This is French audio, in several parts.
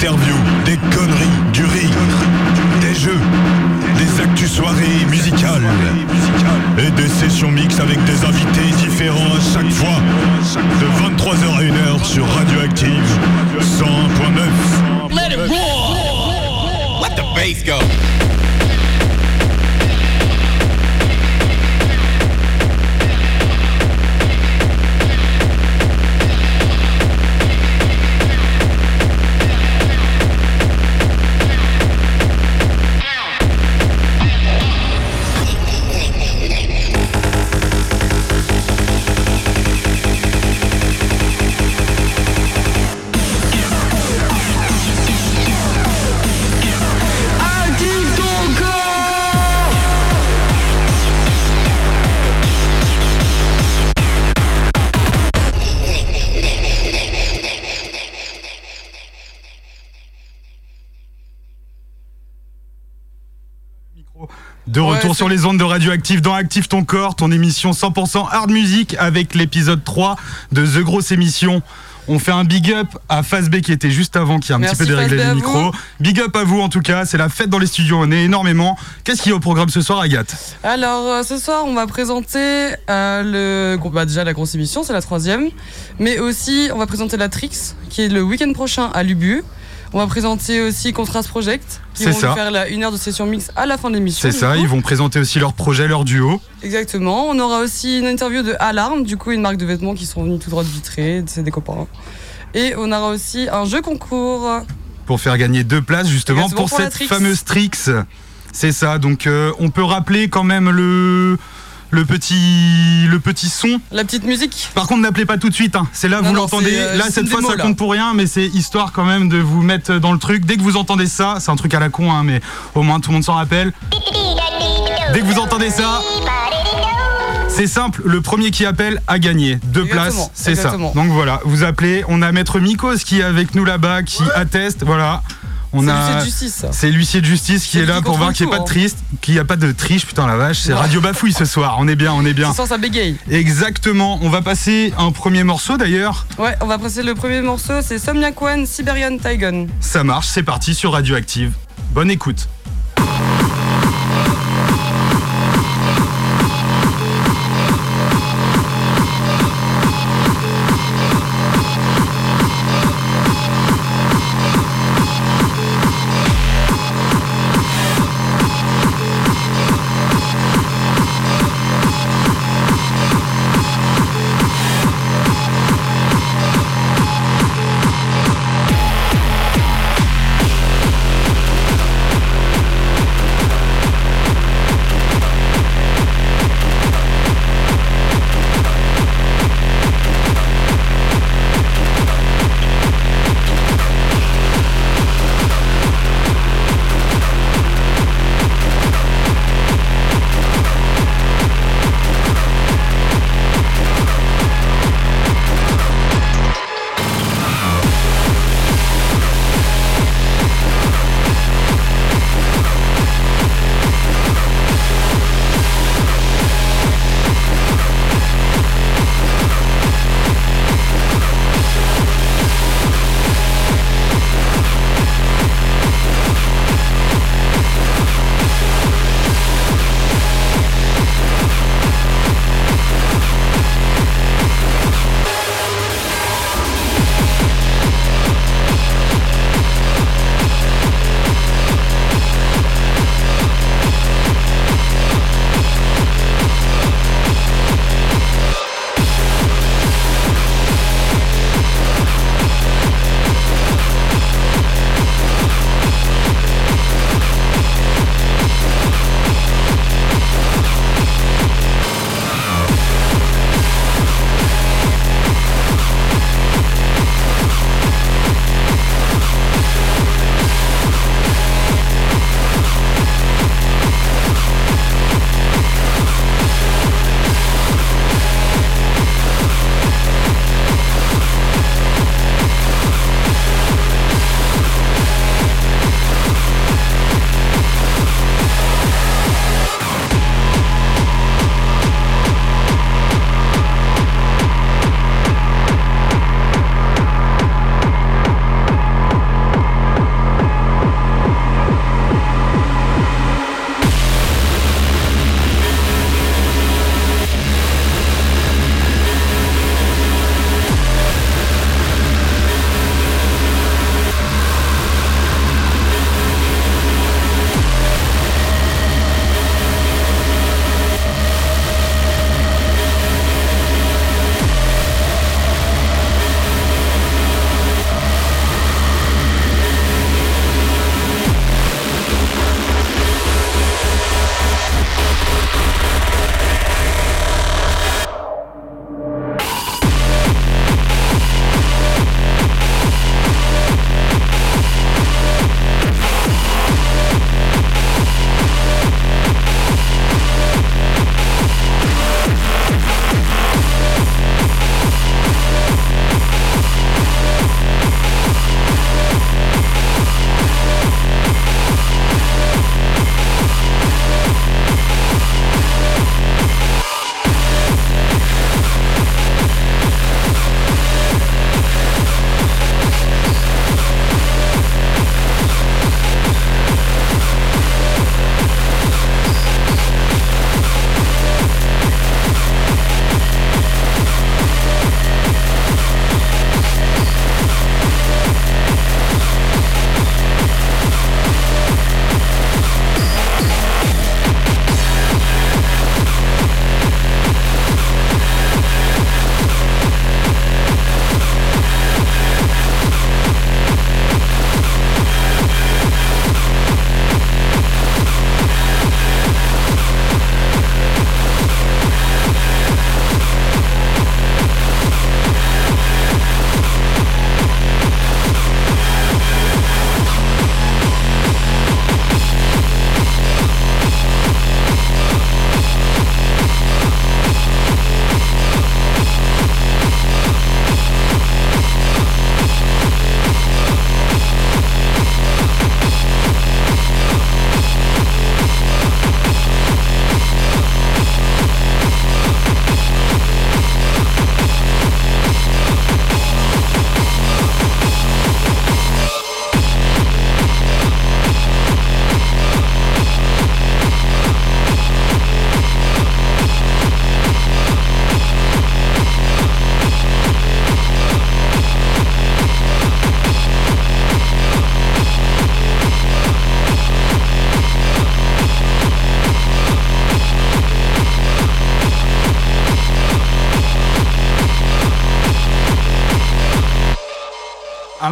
interviews, des conneries, du rire, des jeux, des actus soirées musicales et des sessions mixtes avec des invités différents à chaque fois de 23h à 1h sur Radioactive 101.9. Let it roar! Let the bass go! Retour sur les ondes de Radioactive dans Active ton corps, ton émission 100% hard music avec l'épisode 3 de The Grosse Émission. On fait un big up à Fazb qui était juste avant, qui a un Merci petit peu déréglé le micro. Big up à vous en tout cas, c'est la fête dans les studios, on est énormément. Qu'est-ce qu'il y a au programme ce soir, Agathe? Alors euh, ce soir, on va présenter euh, le groupe. Bah, déjà la grosse émission, c'est la troisième, mais aussi on va présenter la Trix, qui est le week-end prochain à Lubu. On va présenter aussi Contrast Project, qui C'est vont ça. faire la, une heure de session mix à la fin de l'émission. C'est ça, coup. ils vont présenter aussi leur projet, leur duo. Exactement. On aura aussi une interview de Alarm, du coup une marque de vêtements qui sont venus tout droit de Vitré, c'est des copains. Et on aura aussi un jeu concours. pour faire gagner deux places justement pour, cette Trix. fameuse Trix. C'est ça, donc euh, on peut rappeler quand même le, le, petit, le petit son. La petite musique. Par contre, n'appelez pas tout de suite, hein. c'est là, Non, vous l'entendez. euh, là, cette fois, démo, ça là. compte pour rien, mais c'est histoire quand même de vous mettre dans le truc. Dès que vous entendez ça, c'est un truc à la con, hein, mais au moins tout le monde s'en rappelle. Dès que vous entendez ça, c'est simple, le premier qui appelle a gagné. Deux Exactement, places, c'est ça. Donc voilà, vous appelez. On a Maître Mikos qui est avec nous là-bas, qui atteste. Voilà. On C'est a... l'huissier de justice, ça. C'est l'huissier de justice qui est là qui pour voir qu'il n'y ait pas de hein. triste, qu'il n'y a pas de triche, putain la vache. C'est. Radio Bafouille ce soir. On est bien, on est bien. Ce soir, ça bégaye. Exactement. On va passer un premier morceau d'ailleurs. Ouais, on va passer le premier morceau, c'est Somniac One Siberian Tigon. Ça marche, c'est parti sur Radioactive. Bonne écoute.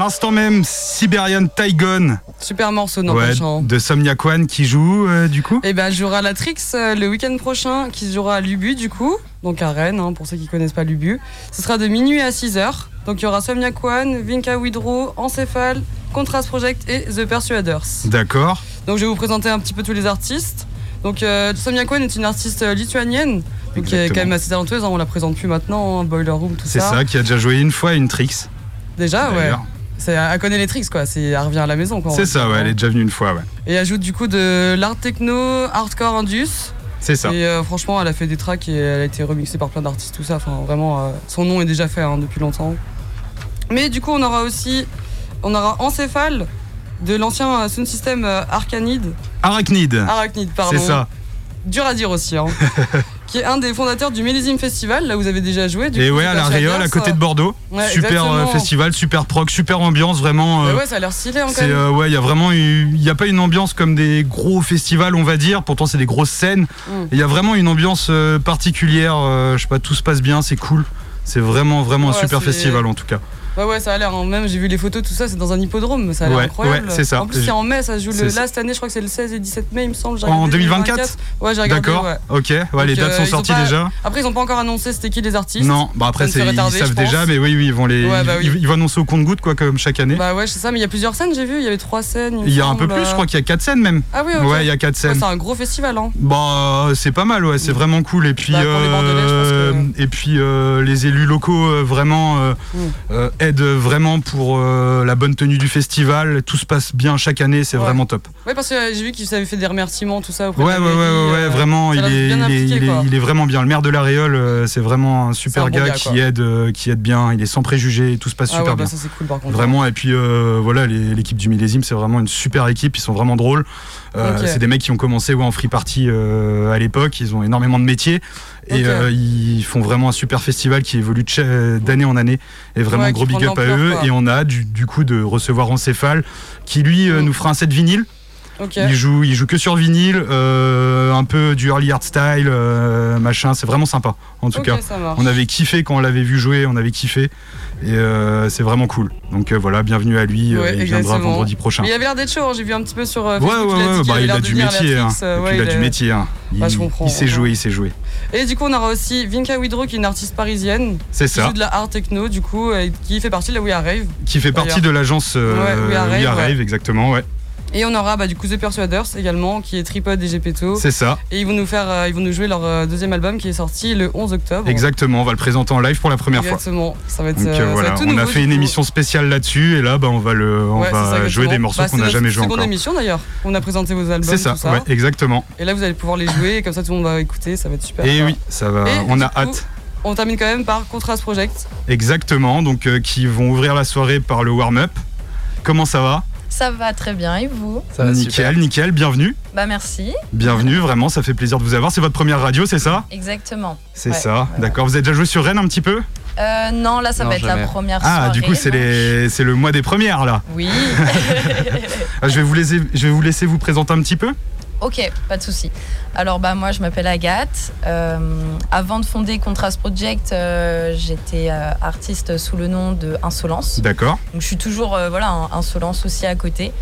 L'instant même, Siberian Tygon Super morceau, non, ouais, de Somniac One qui joue euh, du coup Et ben, jouera la Trix euh, le week-end prochain, qui jouera à Lubu du coup, donc à Rennes, hein, pour ceux qui connaissent pas Lubu. Ce sera de minuit à 6h. Donc il y aura Somniac One, Vinka Widrow, Encéphale, Contrast Project et The Persuaders. D'accord. Donc je vais vous présenter un petit peu tous les artistes. Donc euh, Somniac One est une artiste euh, lituanienne, donc qui est quand même assez talentueuse, hein, on la présente plus maintenant, hein, Boiler Room, tout C'est ça. ça, qui a déjà joué une fois une Trix. Déjà, ouais. C'est, elle connaît les tricks quoi, c'est, elle revient à la maison quoi. C'est ça, ouais, elle est déjà venue une fois, ouais. Et elle ajoute du coup de l'art techno, hardcore indus. C'est ça. Et euh, franchement, elle a fait des tracks et elle a été remixée par plein d'artistes, tout ça. Enfin, vraiment, euh, son nom est déjà fait hein, depuis longtemps. Mais du coup, on aura aussi, on aura Encéphale de l'ancien euh, sound system Arcanide, Arachnid. Arachnide, pardon. C'est ça. Dur à dire aussi. Hein. qui est un des fondateurs du Millésime Festival, là où vous avez déjà joué. Du Et coup, ouais, à la Réole, à côté de Bordeaux. Ouais, super euh, exactement. festival, super proc, super ambiance, vraiment. Bah euh, ouais, ça a l'air stylé hein, C'est même. euh, ouais, il y a vraiment il y a pas une ambiance comme des gros festivals, on va dire. Pourtant, c'est des grosses scènes. Mm. Il y a vraiment une ambiance euh, particulière. euh, je sais pas, tout se passe bien, c'est cool. C'est vraiment vraiment un super festival en tout cas. Ouais, ouais, ça a l'air. hein. Même j'ai vu les photos, tout ça, c'est dans un hippodrome. Ça a l'air Ouais, incroyable. ouais, c'est ça. En plus, c'est en mai, ça se joue le, là cette année, je crois que c'est le 16 et 17 mai, il me semble. En regardé, 2024 Ouais, j'ai regardé. D'accord. ouais. Ok. Ouais, les dates euh, sont sorties pas- déjà. Après, ils ont pas encore annoncé c'était qui les artistes. Non, bah après ils savent déjà, mais oui, oui, ils vont les, bah ils, oui. ils vont annoncer au compte-goutte quoi, comme chaque année. Bah ouais, c'est ça, mais il y a plusieurs scènes, j'ai vu. Il y avait trois scènes. il y a un peu plus, je crois qu'il y a quatre scènes même. Ah oui. Ouais, il y a quatre scènes. c'est un gros festival, hein. Bah, c'est pas mal, ouais, c'est vraiment cool. Et puis, Bah, pense et puis euh, les élus locaux euh, vraiment aident vraiment pour euh, la bonne tenue du festival. Tout se passe bien chaque année, c'est Ouais. vraiment top. Ouais, parce que euh, j'ai vu qu'ils avaient fait des remerciements, tout ça. auprès Ouais, de ouais, ouais, ouais, ouais, euh, vraiment, il est, il, est, impliqué, il, est, quoi. il est vraiment bien. Le maire de la Réole, c'est vraiment un super un bon gars, qui aide, qui aide bien. Il est sans préjugés, tout se passe Ah super bah bien. ça c'est cool par contre. Vraiment, et puis voilà, l'équipe du millésime, c'est vraiment une super équipe. Ils sont vraiment drôles. Euh. C'est des mecs qui ont commencé ouais, en free party euh, à l'époque. Ils ont énormément de métiers et euh, ils font vraiment un super festival qui évolue d'année en année. Et vraiment Ouais, gros big up à eux. quoi. Et on a du, du coup de recevoir Encéphale qui lui Mm. nous fera un set vinyle. Il joue, il joue que sur vinyle, euh, un peu du early art style, euh, machin. C'est vraiment sympa en tout cas. On avait kiffé quand on l'avait vu jouer, on avait kiffé. Et euh, c'est vraiment cool. Donc euh, voilà, bienvenue à lui. euh, Ouais, il viendra vendredi prochain. Mais il avait l'air d'être chaud, hein, j'ai vu un petit peu sur euh, Ouais, Facebook. ouais, il a dit bah, avait il l'air a du métier. hein. Puis il a du métier. hein. Il, Bah, je comprends, il sait jouer, il sait jouer. Et du coup, on aura aussi Vinka Widrow, qui est une artiste parisienne, C'est qui ça. joue de la art techno, du coup, et qui fait partie de la We Are Rave. Qui fait partie de l'agence We Are Rave, We Are. Rave, exactement, ouais. Et on aura bah, du coup The Persuaders également, qui est Tripod et Gepetto. C'est ça. Et ils vont nous faire, euh, ils vont nous jouer leur euh, deuxième album qui est sorti le 11 octobre. Exactement, on va le présenter en live pour la première fois. Exactement. Ça va être, Donc euh, euh, ça va voilà, être tout on a fait une coup. émission spéciale là-dessus et là bah, on va, le, on Ouais, c'est ça, va jouer des morceaux Bah, qu'on c'est n'a jamais joués seconde encore. émission d'ailleurs. On a présenté vos albums. C'est ça, tout ça. ouais, exactement. Et là, vous allez pouvoir les jouer, et comme ça tout le monde va écouter, ça va être super. Et oui, ça va, Et on a coup, hâte. On termine quand même par Contrast Project. Exactement, donc qui vont ouvrir la soirée par le warm-up. Comment ça va? Ça va très bien et vous Ça va Nickel, super. nickel, bienvenue. Bah merci. Bienvenue, vraiment, ça fait plaisir de vous avoir. C'est votre première radio, c'est ça? Exactement. C'est Ouais, ça, ouais, d'accord. Vous avez déjà joué sur Rennes un petit peu? Euh, non, là ça Non, va être jamais. la première Ah, soirée. du coup, c'est donc- les... c'est le mois des premières, là. Oui. Ah, je, vais vous laisser... je vais vous laisser vous présenter un petit peu? Ok, pas de souci. Alors bah moi je m'appelle Agathe. Euh, avant de fonder Contrast Project, euh, j'étais euh, artiste sous le nom de Insolence. D'accord, Donc je suis toujours voilà un- Insolence aussi à côté.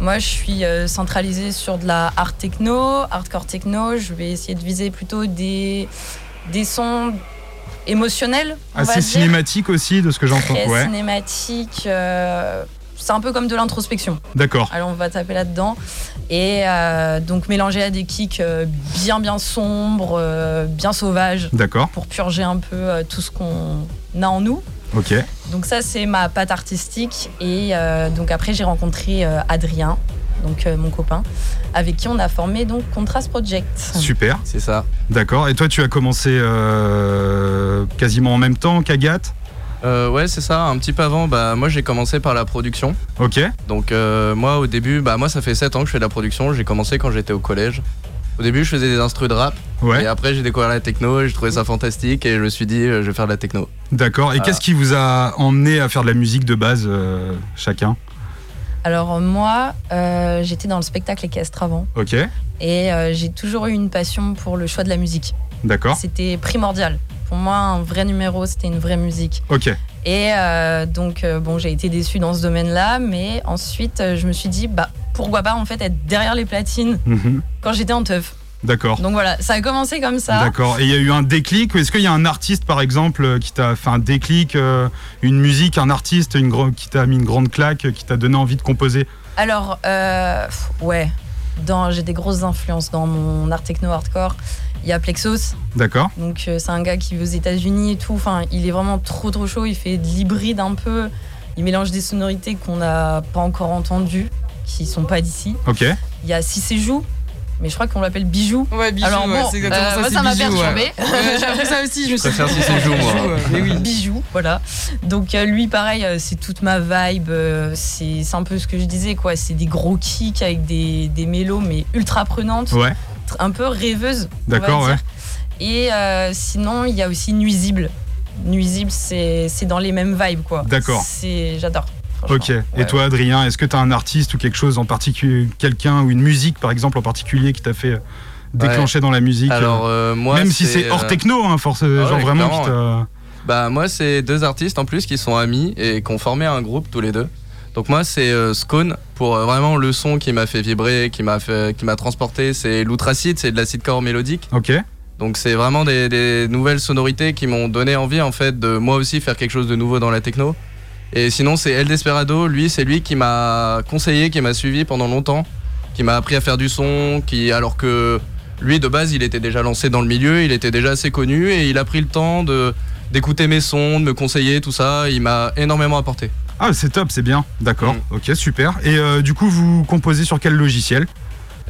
Moi je suis centralisée sur de la art techno, hardcore techno. Je vais essayer de viser plutôt des des sons émotionnels. assez cinématique aussi, de ce que j'entends. Ouais, cinématique. c'est un peu comme de l'introspection. d'accord. Alors on va taper là-dedans. Et euh, donc mélanger à des kicks euh, bien bien sombres, euh, bien sauvages, D'accord, pour purger un peu euh, tout ce qu'on a en nous. ok. Donc ça c'est ma patte artistique. Et euh, donc après j'ai rencontré euh, Adrien, donc euh, mon copain, avec qui on a formé donc Contrast Project. Super, C'est ça. d'accord. Et toi, tu as commencé euh, quasiment en même temps qu'Agathe? Euh, ouais, c'est ça. Un petit peu avant, bah, moi j'ai commencé par la production. Ok, Donc euh, moi au début, bah, moi ça fait 7 ans que je fais de la production. J'ai commencé quand j'étais au collège. Au début, je faisais des instrus de rap. Et ouais, après, j'ai découvert la techno et j'ai trouvé ça fantastique. Et je me suis dit, euh, je vais faire de la techno. d'accord. Et Voilà. qu'est-ce qui vous a emmené à faire de la musique de base, euh, chacun? Alors moi euh, j'étais dans le spectacle équestre avant. Ok, Et euh, j'ai toujours eu une passion pour le choix de la musique. d'accord. C'était primordial. Pour moi, un vrai numéro, c'était une vraie musique. Ok, Et euh, donc, euh, bon, j'ai été déçue dans ce domaine-là, mais ensuite, euh, je me suis dit, bah, pourquoi pas en fait être derrière les platines Mhm. quand j'étais en teuf. D'accord. Donc voilà, ça a commencé comme ça. D'accord. Et il y a eu un déclic. Est-ce qu'il y a un artiste, par exemple, qui t'a fait un déclic, euh, une musique, un artiste une qui t'a mis une grande claque, qui t'a donné envie de composer? Alors, euh, ouais, j'ai des grosses influences dans mon art techno hardcore. Il y a Plexos, D'accord. donc euh, c'est un gars qui vit aux États-Unis et tout. Enfin, il est vraiment trop trop chaud. Il fait de l'hybride un peu. Il mélange des sonorités qu'on n'a pas encore entendues, qui sont pas d'ici. Ok. Il y a Cissé Joue, mais je crois qu'on l'appelle Bijou. Ouais, bijou, Alors ouais, bon, c'est exactement euh, ça. moi, c'est ça m'a ouais. perturbé. Ouais, J'ai appris ça aussi, je dit, si c'est moi. bijou, ouais, mais oui. Bijou, voilà. Donc euh, lui, pareil, euh, c'est toute ma vibe. c'est c'est un peu ce que je disais, quoi. C'est des gros kicks avec des, des mélos, mais ultra prenantes, Ouais. Un peu va D'accord, ouais. Et euh, sinon, il y a aussi Nuisible. Nuisible, c'est c'est dans les mêmes vibes, quoi. D'accord. J'adore. Ok. Et toi, Adrien, est-ce que tu as un artiste ou quelque chose en particulier, quelqu'un ou une musique, par exemple, en particulier, qui t'a fait euh, déclencher dans la musique euh, Alors, euh, moi, Même si c'est hors techno, hein, force, genre ouais, vraiment qui. Bah moi c'est deux artistes en plus qui sont amis et qui ont formé un groupe tous les deux. Donc moi c'est euh, Scone pour euh, vraiment le son qui m'a fait vibrer, qui m'a fait, qui m'a transporté. C'est l'outracide, c'est de l'acid core mélodique. Ok. Donc c'est vraiment des, des nouvelles sonorités qui m'ont donné envie en fait de moi aussi faire quelque chose de nouveau dans la techno. Et sinon c'est El Desperado, lui c'est lui qui m'a conseillé, qui m'a suivi pendant longtemps, qui m'a appris à faire du son, qui alors que lui de base il était déjà lancé dans le milieu, il était déjà assez connu et il a pris le temps de d'écouter mes sons, de me conseiller tout ça, il m'a énormément apporté. Ah, c'est top, c'est bien. D'accord. Mm. Ok, super. Et euh, du coup, vous composez sur quel logiciel?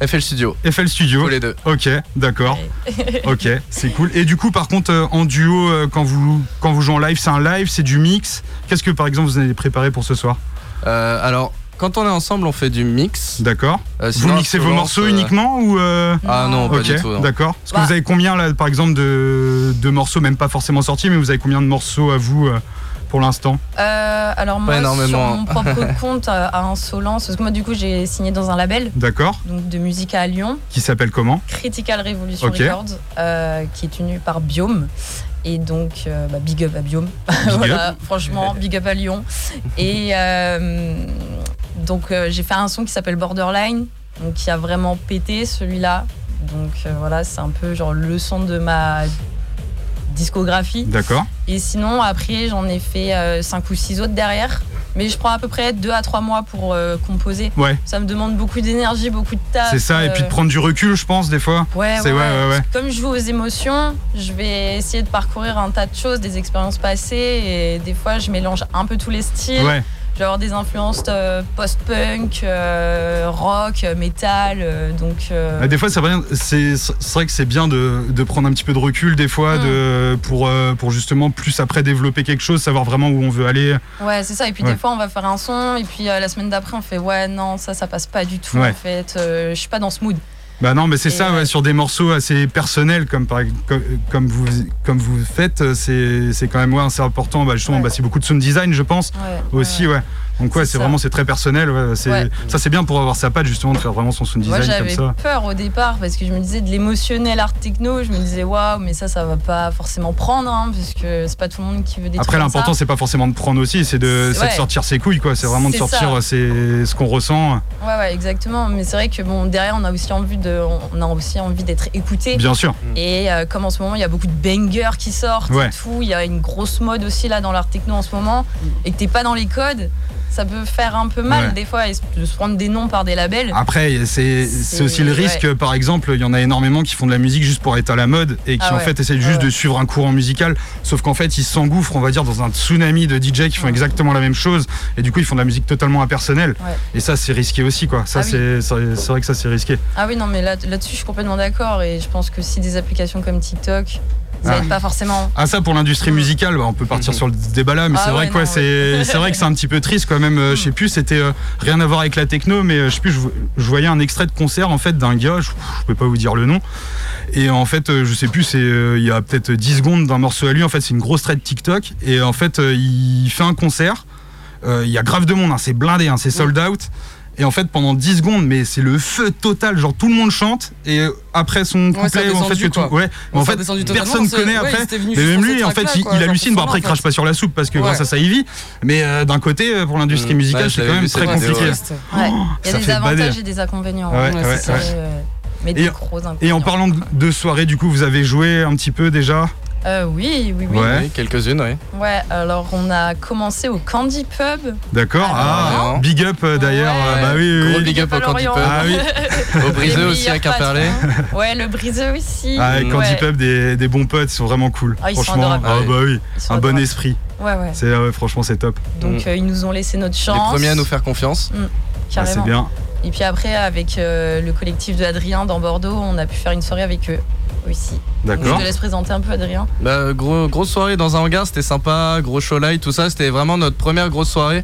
FL Studio, FL Studio. tous les deux. Ok, d'accord. Ok, c'est cool. Et du coup, par contre, euh, en duo, euh, quand vous quand vous jouez en live, c'est un live, c'est du mix. Qu'est-ce que par exemple vous avez préparé pour ce soir? Euh, alors quand on est ensemble on fait du mix. D'accord. Euh, Vous mixez vos morceaux euh, uniquement ou euh, Ah non, pas du tout. d'accord. Parce que Bah. vous avez combien là, par exemple, de, de morceaux, même pas forcément sortis, mais vous avez combien de morceaux à vous euh, pour l'instant Euh, alors moi, sur mon propre compte euh, à Insolence, parce que moi du coup j'ai signé dans un label D'accord. donc de musique à Lyon. Qui s'appelle comment Critical Revolution. Records, euh, qui est tenu par Biome. Et donc, euh, bah, big up à Biome. voilà, franchement, big up à Lyon. Et euh, donc, euh, j'ai fait un son qui s'appelle Borderline, donc qui a vraiment pété celui-là. Donc euh, voilà, c'est un peu genre le son de ma discographie. D'accord. Et sinon, après, j'en ai fait 5 ou 6 autres derrière. Mais je prends à peu près 2 à 3 mois pour euh, composer. Ouais. Ça me demande beaucoup d'énergie, beaucoup de taf. C'est ça. Et puis de euh, prendre du recul, je pense, des fois. Ouais, ouais, ouais, ouais. Comme je joue aux émotions, je vais essayer de parcourir un tas de choses, des expériences passées, et des fois je mélange un peu tous les styles. Ouais. Je vais avoir des influences euh, post-punk, euh, rock, euh, metal, euh, donc. euh, Bah, des fois, c'est vrai, c'est c'est vrai que c'est bien de, de prendre un petit peu de recul des fois, Mm. de, pour, euh, pour justement plus après développer quelque chose, savoir vraiment où on veut aller. Ouais, c'est ça. Et puis Ouais. des fois, on va faire un son, et puis la semaine d'après, on fait ouais, non, ça, ça passe pas du tout. Ouais. En fait, je suis pas dans ce mood. Bah non, mais c'est ça, ouais. ouais, sur des morceaux assez personnels comme, par, comme, comme vous, comme vous faites, c'est c'est quand même ouais, c'est important. Bah, justement, Ouais. bah, c'est beaucoup de sound design, je pense, aussi, ouais. Donc ouais, C'est vraiment c'est très personnel. Ouais, c'est Ouais. ça, c'est bien pour avoir sa patte justement de faire vraiment son sound Moi, design comme j'avais ça. peur au départ parce que je me disais de l'émotionnel art techno. Je me disais, waouh, mais ça, ça va pas forcément prendre, hein, parce que c'est pas tout le monde qui veut des Après, comme l'important, c'est pas forcément de prendre aussi, c'est de, sortir ses couilles, quoi. C'est vraiment de sortir ce qu'on ressent. Ouais, ouais, exactement. Mais c'est vrai que bon, derrière, on a aussi envie de, on a aussi envie d'être écouté. Bien sûr. Et euh, comme en ce moment, il y a beaucoup de bangers qui sortent et tout. Il y a une grosse mode aussi là dans l'art techno en ce moment. Et que t'es pas dans les codes, ça peut faire un peu mal Ouais. des fois de se prendre des noms par des labels. Après, c'est aussi le risque, par exemple, il y en a énormément qui font de la musique juste pour être à la mode et qui Ah en ouais. fait essaient Ouais, juste de suivre un courant musical, sauf qu'en fait ils s'engouffrent, on va dire, dans un tsunami de DJ qui font exactement la même chose et du coup ils font de la musique totalement impersonnelle. Et ça c'est risqué aussi, quoi. Ça Ah c'est vrai que ça c'est risqué. Ah oui, non, mais là- là-dessus, je suis complètement d'accord. Et je pense que si des applications comme TikTok, ça Ah. aide pas forcément. Ah ça pour l'industrie Mm. musicale, bah, on peut partir Mhm. sur le débat là, mais Ah c'est vrai ouais, non, c'est c'est vrai que c'est un petit peu triste quand même. euh, Je sais plus, c'était euh, rien à voir avec la techno, mais euh, je sais plus, je, vo- je voyais un extrait de concert en fait d'un gars, je, je peux pas vous dire le nom. Et en fait, je sais plus, c'est euh, il y a peut-être 10 secondes d'un morceau à lui. En fait, c'est une grosse thread TikTok et en fait, il fait un concert. Il y a grave de monde, hein, c'est blindé, hein, c'est sold out. Et en fait, pendant 10 secondes, mais c'est le feu total. Genre, tout le monde chante. Et euh, après son Ouais, couplet, en fait, descendu, que tout. quoi. Ouais. Mais Ouais, en fait, personne connaît ouais, après. Mais même lui, en fait, il, hallucine. Bon, son après, il crache pas sur la soupe parce que Ouais. grâce à ça, il vit. Mais euh, d'un côté, euh, pour l'industrie musicale, Ouais, c'est quand même très compliqué. Ouais. Il y ça a des fait avantages et des inconvénients. Ouais, hein. Ouais, ouais, c'est ouais. ça. Mais Et- des gros inconvénients. Et en parlant de- de soirée, du coup, vous avez joué un petit peu déjà Euh, oui, oui, oui. Ouais. Oui, quelques-unes, oui. Ouais, alors on a commencé au Candy Pub. D'accord. Ah, Ah, big up euh, d'ailleurs. Ouais. euh, Bah oui, oui. Gros big up au Candy. Pub. Ah oui. Au Les Briseux aussi à meilleurs Quimperlé. patrons. Ouais, le Briseux aussi. Ah, avec Candy Ouais. Pub, des, des bons potes, ils sont vraiment cool. Ah, ils franchement, ah bah oui, Ils sont un bon esprit. Ouais, ouais. C'est franchement, c'est top. Donc Mm. euh, ils nous ont laissé notre Les chance. premiers à nous faire confiance. Ah, c'est Carrément. bien. Et puis après, avec euh, le collectif de Adrien dans Bordeaux, on a pu faire une soirée avec eux aussi. Donc, je D'accord. te laisse présenter un peu Adrien. Bah, gros, grosse soirée dans un hangar, c'était sympa, gros show light, tout ça, c'était vraiment notre première grosse soirée.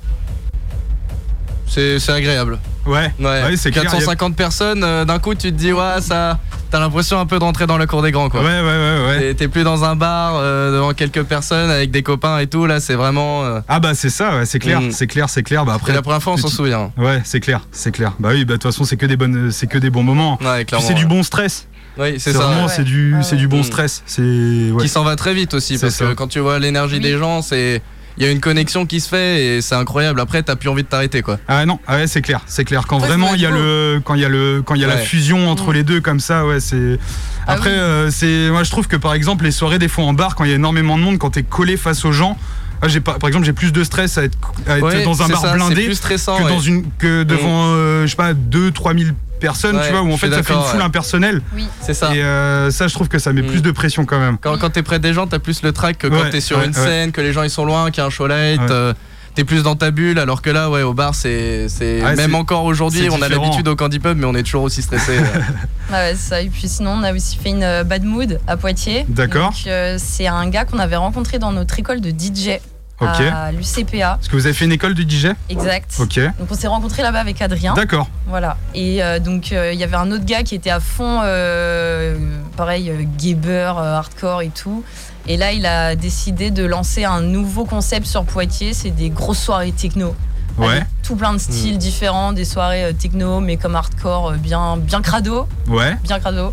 C'est c'est agréable. Ouais. Ouais, Ouais, c'est clair, 450 personnes, euh, d'un coup tu te dis, ouais, ça. T'as l'impression un peu de rentrer dans la cour des grands, Ouais, quoi. ouais, ouais, ouais. T'es- T'es plus dans un bar euh, devant quelques personnes avec des copains et tout, là c'est vraiment. euh, Ah bah c'est ça, ouais, c'est clair, Mm. c'est clair, c'est clair. Bah c'est après, la première fois on s'en souvient. ouais, c'est clair, c'est clair. Bah oui, bah de toute façon, c'est que des bonnes, c'est que des bons moments. Ouais, Puis clairement. c'est du ouais. bon stress. Oui, c'est ça. vraiment, ouais. c'est du, Ouais, c'est du bon ouais. stress. C'est ouais. Qui s'en va très vite aussi, parce ça. que quand tu vois l'énergie Oui. des gens, c'est. Il y a une connexion qui se fait et c'est incroyable. Après, t'as plus envie de t'arrêter, quoi. Ah non, ah ouais, c'est clair, c'est clair. Quand Ouais, vraiment il y a le, quand il y a le, quand il y a la fusion entre Mm. les deux comme ça, ouais, c'est. Ah Après, oui. euh, c'est, moi je trouve que par exemple les soirées des fois en bar, quand il y a énormément de monde, quand t'es collé face aux gens, ah, j'ai pas, par exemple j'ai plus de stress à être, à être Ouais, dans un bar ça, blindé plus stressant. que ouais. dans une, que devant, euh, je sais pas, 2 3000 personnes, Ouais, tu vois, où en fait ça fait une foule ouais. impersonnelle. Oui. C'est ça. Et euh, ça, je trouve que ça met Mm. plus de pression quand même. Quand, quand t'es près des gens, t'as plus le track que quand Ouais, t'es sur ouais, une ouais. scène, que les gens ils sont loin, qu'il y a un show light. Ouais. euh, T'es plus dans ta bulle, alors que là, ouais, au bar, c'est. c'est- Ouais, Même c'est- encore aujourd'hui, on a l'habitude au Candy Pub, mais on est toujours aussi stressé. euh. Ah ouais, ça. Et puis sinon, on a aussi fait une euh, bad mood à Poitiers. D'accord. Donc, euh, c'est un gars qu'on avait rencontré dans notre école de DJ À l'UCPA. Est-ce que vous avez fait une école de DJ Exact. Ok. Donc on s'est rencontrés là-bas avec Adrien. D'accord. Voilà. Et euh, donc euh, il y avait un autre gars qui était à fond, euh, pareil, euh, hardcore et tout. Et là, il a décidé de lancer un nouveau concept sur Poitiers. C'est des grosses soirées techno. Ouais. Avec tout plein de styles différents, des soirées techno, mais comme hardcore, bien, bien crado, Ouais. bien crado.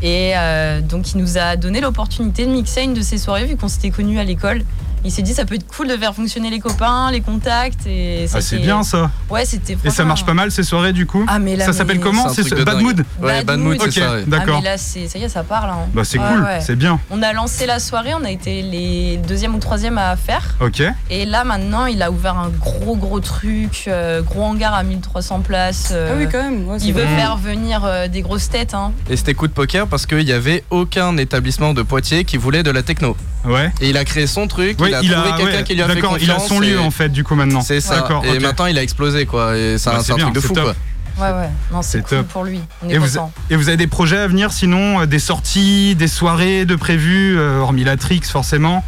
Et euh, donc il nous a donné l'opportunité de mixer une de ces soirées vu qu'on s'était connus à l'école. Il s'est dit ça peut être cool de faire fonctionner les copains, les contacts et Ah, c'est bien ça. Ouais, c'était. Et ça marche pas mal ces soirées du coup Ah mais là, Ça s'appelle mais- comment C'est Bad dingue. Mood Ouais, Bad Mood, Ok, ça. ouais. Ah d'accord. mais là c'est ça y est ça parle. hein. Bah c'est Ouais, cool, ouais. c'est bien. On a lancé la soirée, on a été les deuxième ou troisième à faire. Ok. Et là maintenant il a ouvert un gros gros truc, euh, gros hangar à 1300 places. euh, Ah oui, quand même. il veut faire venir euh, des grosses têtes. Hein. Et c'était coup de poker parce qu'il y avait aucun établissement de Poitiers qui voulait de la techno. Ouais. Et il a créé son truc, Ouais, il a trouvé quelqu'un ouais, qui lui a fait confiance. il a son lieu en fait du coup maintenant. C'est ça. Et maintenant il a explosé quoi. Et c'est Bah, un, bien, truc de c'est fou top. quoi. Ouais ouais. Non c'est C'est cool top. pour lui. On est Et vous, content. et vous avez des projets à venir sinon euh, Des sorties, des soirées de prévues, euh, hormis la Trix forcément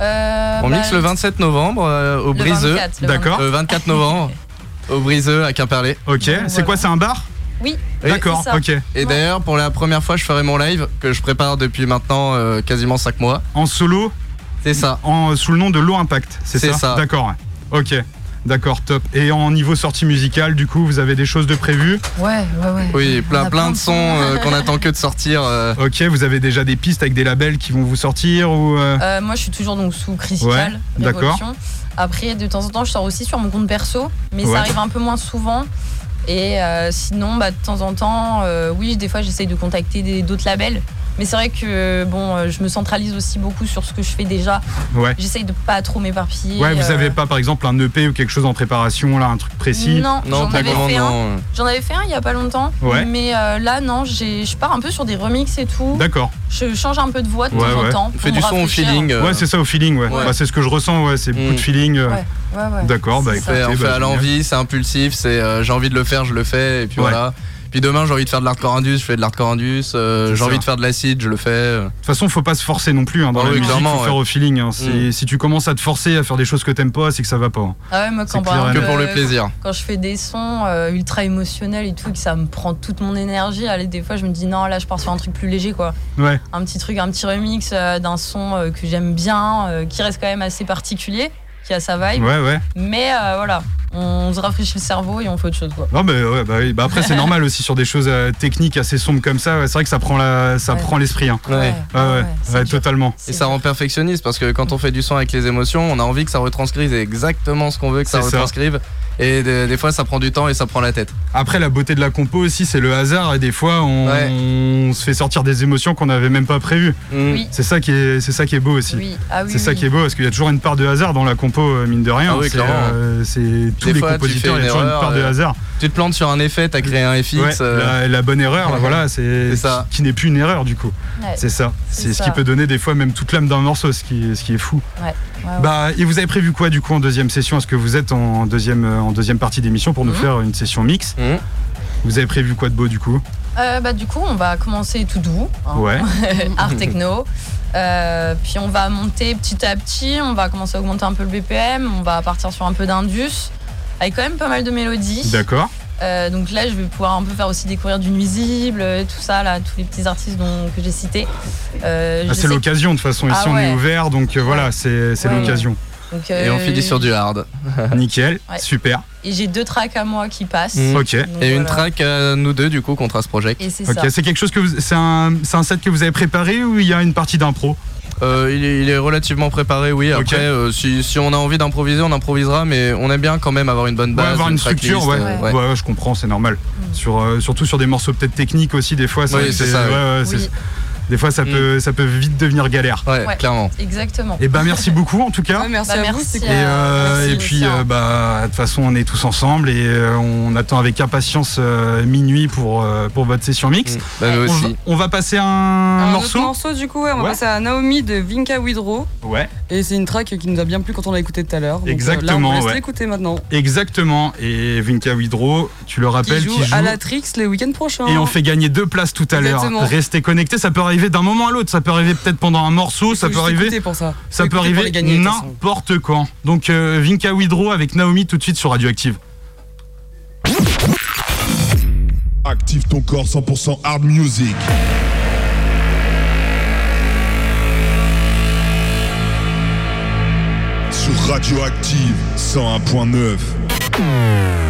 Euh, On bah, mixe le 27 novembre euh, au Briseux. 24, le D'accord. Le 24 novembre au Briseux à Quimperlé. Ok. C'est voilà. quoi C'est un bar? Oui. D'accord, ok. Et Ouais. d'ailleurs, pour la première fois, je ferai mon live que je prépare depuis maintenant euh, quasiment 5 mois. En solo, C'est ça. en, sous le nom de Low Impact, c'est ça C'est ça. D'accord, ok. D'accord, top. Et en niveau sortie musicale, du coup, vous avez des choses de prévues Ouais ouais ouais. Oui, plein, de sons euh, qu'on attend que de sortir. euh. Ok, vous avez déjà des pistes avec des labels qui vont vous sortir ou euh, Euh, moi, je suis toujours donc sous Critical. Ouais, d'accord. Après, de temps en temps, je sors aussi sur mon compte perso, mais Ouais. ça arrive un peu moins souvent. Et euh, sinon, bah, de temps en temps, euh, oui, des fois, j'essaye de contacter d'autres labels. Mais c'est vrai que bon, euh, je me centralise aussi beaucoup sur ce que je fais déjà. Ouais. J'essaye de pas trop m'éparpiller. Ouais, vous euh, avez pas par exemple un EP ou quelque chose en préparation, là, un truc précis? Non, Non, j'en avais fait un. J'en avais fait un il y a pas longtemps. Ouais. Mais euh, là, non, j'ai- je pars un peu sur des remixes et tout. D'accord. Je change un peu de voix de Ouais, temps ouais. en temps. On pour fait me du son au feeling. euh. Ouais, c'est ça au feeling, ouais. Ouais. Bah, c'est ce que je ressens, ouais, c'est beaucoup Mm. de feeling. euh. Ouais, ouais, ouais. D'accord, bah C'est On fait, on écoutez, fait bah, à l'envie, c'est impulsif, c'est euh, j'ai envie de le faire, je le fais, et puis Ouais. voilà. Puis demain, j'ai envie de faire de l'hardcore indus, je fais de l'hardcore indus. euh, j'ai envie de faire de l'acide, je le fais. euh. De toute façon, faut pas se forcer non plus. hein. Dans Ah la oui, musique, clairement, faut faire ouais. au feeling. hein. C'est- Mm. Si tu commences à te forcer à faire des choses que t'aimes pas, c'est que ça va pas. Ah ouais, moi, quand, clair Que pour le euh, plaisir. quand je fais des sons euh, ultra émotionnels et tout, et que ça me prend toute mon énergie, allez, des fois je me dis non, là je pars sur un truc plus léger quoi. Ouais. Un petit truc, un petit remix euh, d'un son euh, que j'aime bien, euh, qui reste quand même assez particulier, qui a sa vibe. Ouais, ouais. Mais euh, voilà, on se rafraîchit le cerveau et on fait autre chose. Quoi. Non, mais ouais, bah, oui. Bah, après, c'est normal aussi sur des choses euh, techniques assez sombres comme ça. ouais, c'est vrai que ça prend la, ça Ouais. prend l'esprit. Hein. Ouais. Ouais, ouais, c'est ouais, dur. totalement. Et ça rend perfectionniste parce que quand on fait du son avec les émotions, on a envie que ça retranscrive exactement ce qu'on veut que ça retranscrive. Et des, des fois, ça prend du temps et ça prend la tête. Après, la beauté de la compo aussi, c'est le hasard. Et des fois, on, Ouais. on se fait sortir des émotions qu'on n'avait même pas prévues. Mm. Oui. C'est ça qui est, c'est ça qui est beau aussi. Oui. Ah oui, c'est ça qui est beau parce qu'il y a toujours une part de hasard dans la compo, euh, mine de rien. Ah oui, c'est, clairement. euh, c'est tous Des les fois, tu compositeurs, fais il y a une toujours une erreur, part de euh, hasard. Tu te plantes sur un effet, t'as créé un FX. Ouais, euh, la, la bonne erreur, là, voilà, c'est ça. qui n'est plus une erreur du coup. Ouais. C'est ça. C'est ce qui peut donner des fois même toute l'âme d'un morceau, ce qui, est- ce qui est fou. Ouais, ouais, ouais. Bah, et vous avez prévu quoi du coup en deuxième session? Est-ce que vous êtes en deuxième, euh, en deuxième partie d'émission pour nous Mhm. faire une session mix? Mm. Vous avez prévu quoi de beau du coup? Euh, bah, du coup, on va commencer tout doux. hein. Ouais. Art techno. Euh, puis on va monter petit à petit. On va commencer à augmenter un peu le BPM. On va partir sur un peu d'indus. Avec quand même pas mal de mélodies. D'accord. Euh, donc là, je vais pouvoir un peu faire aussi découvrir du nuisible, euh, tout ça, là, tous les petits artistes dont, que j'ai cités. Euh, Ah, c'est l'occasion de toute façon. Ici Ah on est ouvert donc euh, voilà, c'est c'est Ouais. l'occasion. Donc, Et on euh, finit sur du hard. Nickel, Ouais. super. Et j'ai deux tracks à moi qui passent. Mm. Ok. Donc, Et une voilà. track à nous deux, du coup, Contrast Project. Et c'est c'est quelque chose que vous, c'est un, c'est un set que vous avez préparé ou il y a une partie d'impro Euh, il, est, il est relativement préparé, oui. Après, euh, si, si on a envie d'improviser, on improvisera, mais on aime bien quand même avoir une bonne Ouais, base. avoir une structure, ouais. euh, ouais. ouais, je comprends, c'est normal. Sur, euh, surtout sur des morceaux peut-être techniques aussi, des fois, ça, Oui, c'est ça, des fois ça Mm. peut, ça peut vite devenir galère. Ouais, Ouais. clairement. exactement. Et ben merci beaucoup en tout cas. Ouais, merci Bah, à merci vous. c'est à- Et, euh, merci et puis euh, bah de toute façon on est tous ensemble et euh, on attend avec impatience euh, minuit pour euh, pour votre session mix. Mm. Bah, nous On, va, aussi. on va passer un, Un, morceau. autre morceau du coup, ouais, on va passer à Naomi de Vinka Widrow. Ouais, Et c'est une track qui nous a bien plu quand on l'a écouté tout à l'heure. Donc, euh, Exactement, Là, on va ouais. l'écouter maintenant. exactement. Et Vinka Widrow, tu le Qui rappelles, joue, qui joue. à la Trix le week-end prochain. Et on fait gagner deux places tout à l'heure. Restez connectés, ça peut arriver d'un moment à l'autre. Ça peut arriver peut-être pendant un morceau, ça peut arriver. pour ça. Peut arriver n'importe quand. Donc euh, Vinka Widrow avec Naomi tout de suite sur Radioactive. Active ton corps 100% hard music. Sur Radioactive 101.9.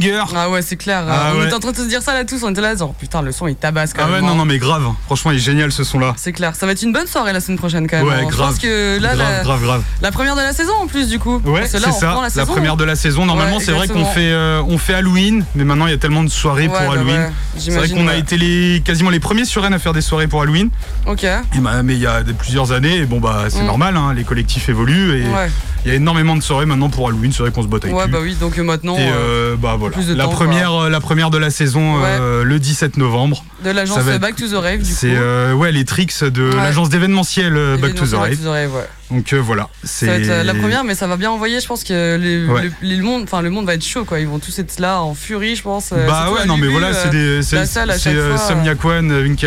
banger. Ah ouais, c'est clair. Ah on ouais. était en train de se dire ça là tous, on était là, genre putain, le son il tabasse quand Ah même. ouais, non, hein. non, mais grave. Franchement, il est génial ce son-là. C'est clair, ça va être une bonne soirée la semaine prochaine quand même. Ouais, hein. Je grave. pense que là, grave, la, grave, grave. la première de la saison en plus du coup. Ouais, c'est là, ça. la, première de la saison. Normalement, Ouais, c'est vrai qu'on fait, euh, on fait Halloween, mais maintenant il y a tellement de soirées pour bah Halloween. C'est vrai qu'on a été les, quasiment les premiers sur Rennes à faire des soirées pour Halloween. Ok. Et bah, mais il y a des- plusieurs années, et bon bah c'est Mm. normal, hein, les collectifs évoluent et Ouais. il y a énormément de soirées maintenant pour Halloween. C'est vrai qu'on se botte avec Ouais, bah oui, donc euh, maintenant, Et euh, euh, bah voilà. plus de la temps, première, la première de la saison, euh, le 17 novembre. De l'agence Back to the Rave du coup. C'est euh, ouais les tricks de Ouais. l'agence d'événementiel euh, Back to the Rave. Back to the Rave, ouais. Donc euh, voilà, c'est Ça va être euh, la première, mais ça va bien envoyer. Je pense que les, Ouais. le, les- monde, enfin le monde va être chaud, quoi. Ils vont tous être là en furie, je pense. euh, Bah ouais, non mais voilà, c'est des, euh,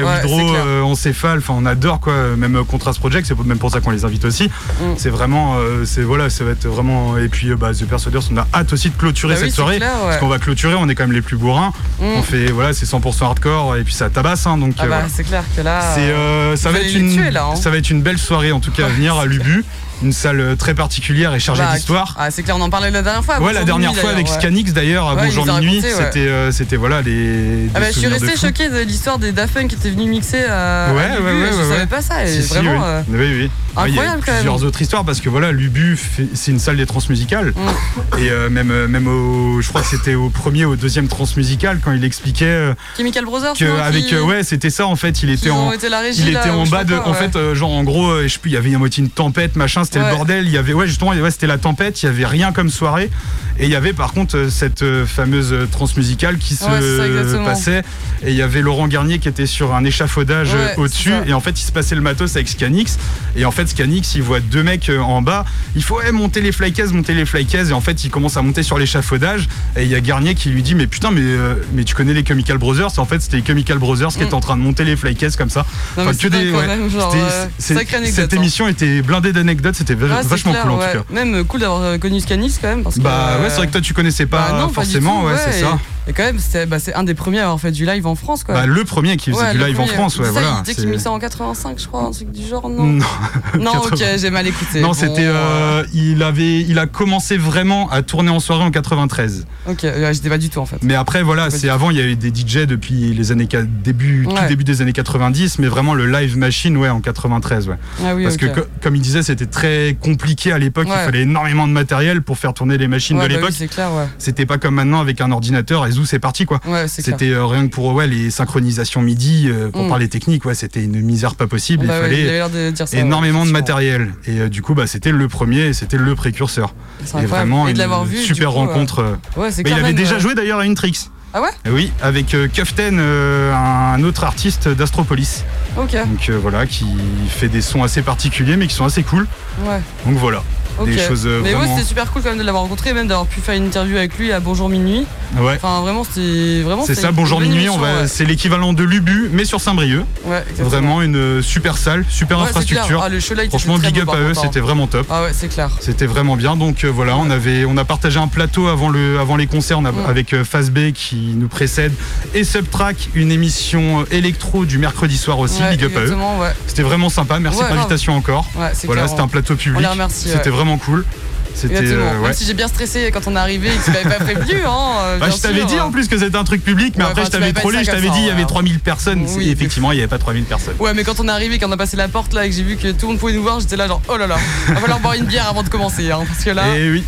Widrow, c'est clair. euh, Encéphale, enfin on adore quoi, même Contrast Project, c'est même pour ça qu'on les invite aussi. Mm. C'est vraiment, c'est voilà, ça va être vraiment, et puis bah, The Persuaders, on a hâte aussi de clôturer Bah cette soirée. clair, ouais. Parce qu'on va clôturer, on est quand même les plus bourrins. Mm. On fait, voilà, c'est 100% hardcore et puis ça tabasse, hein, donc Ah euh, bah voilà. c'est clair que là. Euh, ça, va être une, tuer, là, hein. ça va être une belle soirée en tout cas à venir à Lubu. Une salle euh, très particulière et chargée bah, d'histoire. Ah, c'est clair, on en parlait la dernière fois. Ouais, la dernière Minuit, fois avec ouais. Scanix d'ailleurs, à Ouais, Bonjour Minuit, raconté, ouais. c'était, euh, c'était voilà les. Ah bah, je suis resté choqué de l'histoire des Daft Punk qui étaient venus mixer à, Ouais, à Lubu, ouais, ouais, je savais pas ça et Si, si, vraiment oui. euh, oui, oui. Incroyable, quand même. plusieurs autres histoires parce que voilà, l'Ubu, c'est une salle des transmusicales. Mm. Et euh, même, même au, je crois que c'était au premier, au deuxième transmusical quand il expliquait Chemical Brothers que avec, qui- ouais, c'était ça en fait. Il était en, il était ou en bas de, en fait, genre en gros, je sais plus, il y avait a moitié une tempête, machin, c'était Ouais. le bordel. Il y avait, ouais, justement, ouais, c'était la tempête. Il y avait rien comme soirée. Et il y avait par contre euh, cette euh, fameuse euh, transmusicale qui se Ouais, passait. Et il y avait Laurent Garnier qui était sur un échafaudage au-dessus. Et en fait, il se passait le matos avec Scanix. Et en fait, Scanix, il voit deux mecs en bas. Il faut monter les flycases, monter les flycases. Et en fait, il commence à monter sur l'échafaudage. Et il y a Garnier qui lui dit Mais putain, mais, euh, mais tu connais les Chemical Brothers? En fait, c'était les Chemical Brothers qui Mm. étaient en train de monter les flycases comme ça. Non, Enfin, même, genre, euh, anecdote, cette hein. émission était blindée d'anecdotes. C'était c'est vachement clair, cool en ouais. tout cas. Même cool d'avoir euh, connu Scanis quand même. Parce que, Bah ouais, euh, c'est vrai que toi tu connaissais pas bah non, pas forcément, tout, ouais, c'est ça. Et quand même, c'est bah, c'est un des premiers à avoir fait du live en France, quoi. Bah, le premier qui faisait Ouais, du live en. France, ouais, C'est ça, voilà. Il disait qu'il mixait en 85, je crois, un truc du genre, non Non, Non, ok, 80. j'ai mal écouté. Non, Bon, c'était. euh, il avait, il a commencé vraiment à tourner en soirée en 93. Ok, ouais, j'étais pas du tout en fait. Mais après, voilà, c'est avant, il y avait des DJ depuis les années début, tout début des années 90, mais vraiment le live machine, ouais, en 93, ouais. Ah oui, Parce que, co- comme il disait, c'était très compliqué à l'époque. Il fallait énormément de matériel pour faire tourner les machines de bah l'époque. oui. C'était pas comme maintenant avec un ordinateur et zou, c'est parti, quoi. Ouais. C'était euh, rien que pour ouais, les synchronisations MIDI, euh, pour Mm. parler technique, ouais, c'était une misère pas possible. Bah il fallait de ça. énormément de matériel. Et euh, du coup, bah, c'était le premier, et c'était le précurseur. C'est Et vraiment Et de une vu. super coup, rencontre. Mais il avait déjà joué d'ailleurs à Intrix. Ah ouais? Oui, avec Kuften, un autre artiste d'Astropolis. Ok, Donc voilà, qui fait des sons assez particuliers, mais qui sont assez cool. ouais. Donc voilà, Des choses euh, Mais ouais, vraiment. c'était super cool quand même de l'avoir rencontré, et même d'avoir pu faire une interview avec lui à Bonjour Minuit. ouais. Enfin, vraiment, c'était vraiment. C'est ça, bonjour minuit, on va, ouais. c'est l'équivalent de l'Ubu, mais sur Saint-Brieuc. Ouais. Vraiment une euh, super salle, super infrastructure. Ah, le Franchement, big up à eux, hein. c'était vraiment top. Ah ouais, c'est clair. C'était vraiment bien. Donc euh, voilà, on avait, on a partagé un plateau avant le, avant les concerts on a- avec euh, Phase B qui nous précède et Subtrack, une émission électro du mercredi soir aussi. Big up à eux. C'était vraiment sympa. Merci pour l'invitation encore. Voilà, c'était un plateau public. C'était ouais. Vraiment cool. C'était euh, ouais. Même si j'ai bien stressé quand on est arrivé et que tu m'avais pas prévenu, hein. euh, Bah, je t'avais dit hein. en plus que c'était un truc public, mais Ouais, après je t'avais trollé, je t'avais dit il y avait ouais. 3000 personnes. Oui, Et effectivement, il n'y avait pas 3000 personnes. Ouais, mais quand on est arrivé, quand on a passé la porte là et que j'ai vu que tout le monde pouvait nous voir, j'étais là genre oh là là, va falloir boire une bière avant de commencer, hein, parce que là. Et oui,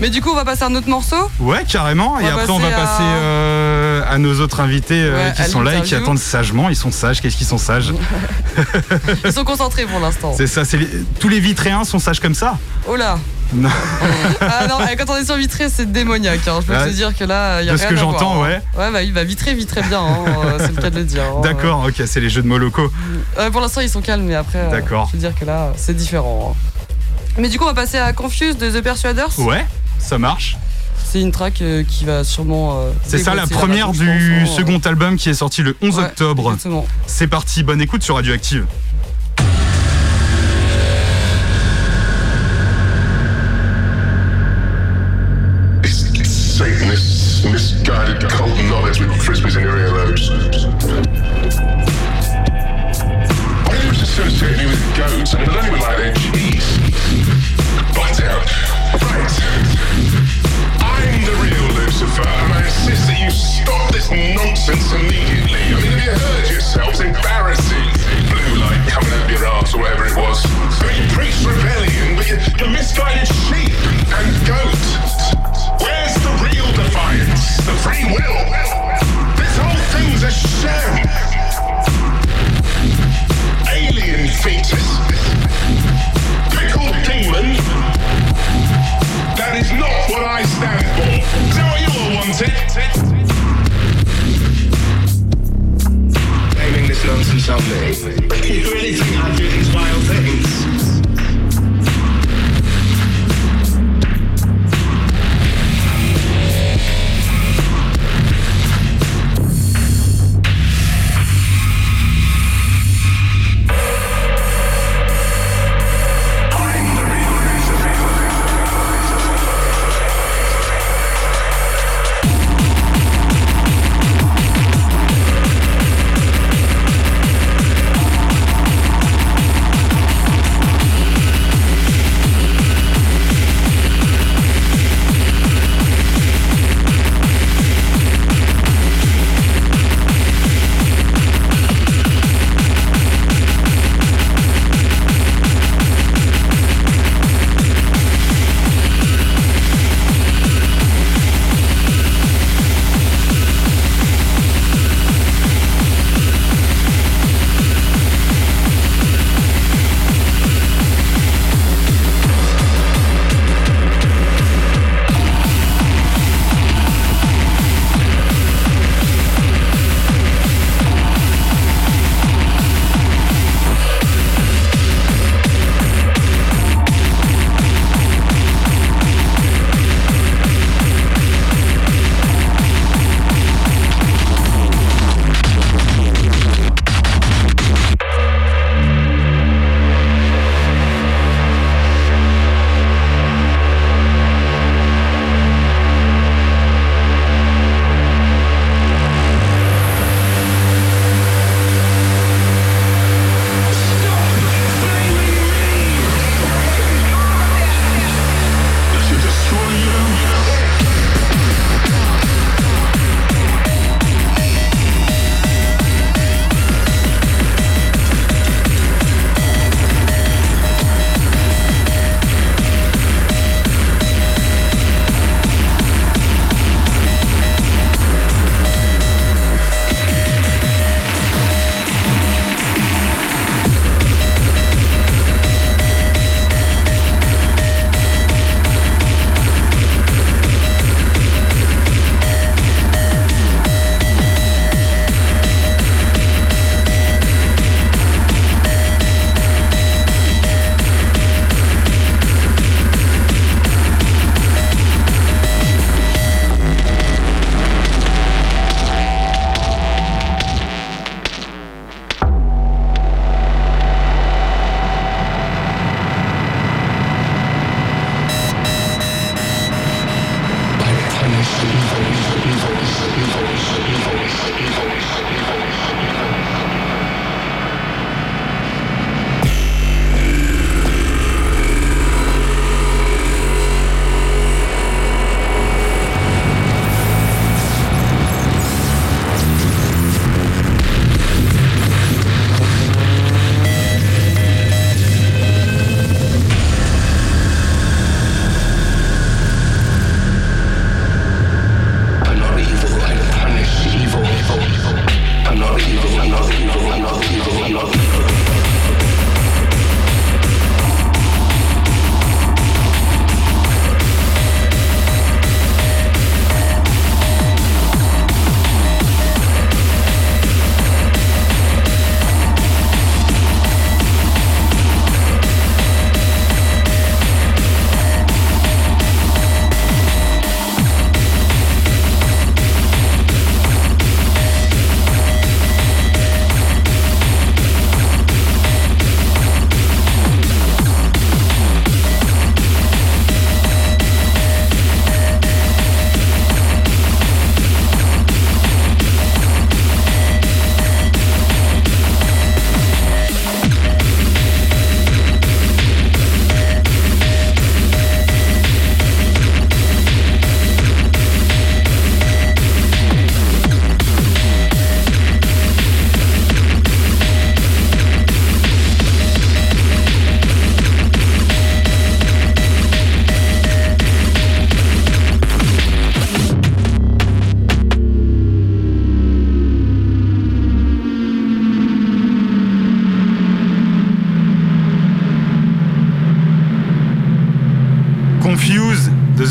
Mais du coup, on va passer à un autre morceau. ouais, carrément. On et après, on va passer à- euh, à nos autres invités euh, Ouais, qui sont là et qui attendent sagement. Ils sont sages. Qu'est-ce qu'ils sont sages Ils sont concentrés pour l'instant. C'est ça. les- Tous les vitréens sont sages comme ça. Oh là. Non. Ah non, eh, quand on est sur vitré, c'est démoniaque. hein. Je peux te dire que là, il y a De ce rien que à voir, j'entends, hein. ouais. Ouais, bah il va vitrer, vitrer bien. hein, euh, c'est le cas de le dire. hein. D'accord. Ok, c'est les jeux de mots locaux. Euh, pour l'instant, ils sont calmes, mais après, D'accord. je veux dire que là, c'est différent. Mais du coup, on va passer à Confuse de The Persuaders. Ouais, ça marche. C'est une track euh, qui va sûrement. euh, C'est ça la première du second album qui est sorti le 11 Ouais, octobre. C'est parti. Bonne écoute sur Radioactive.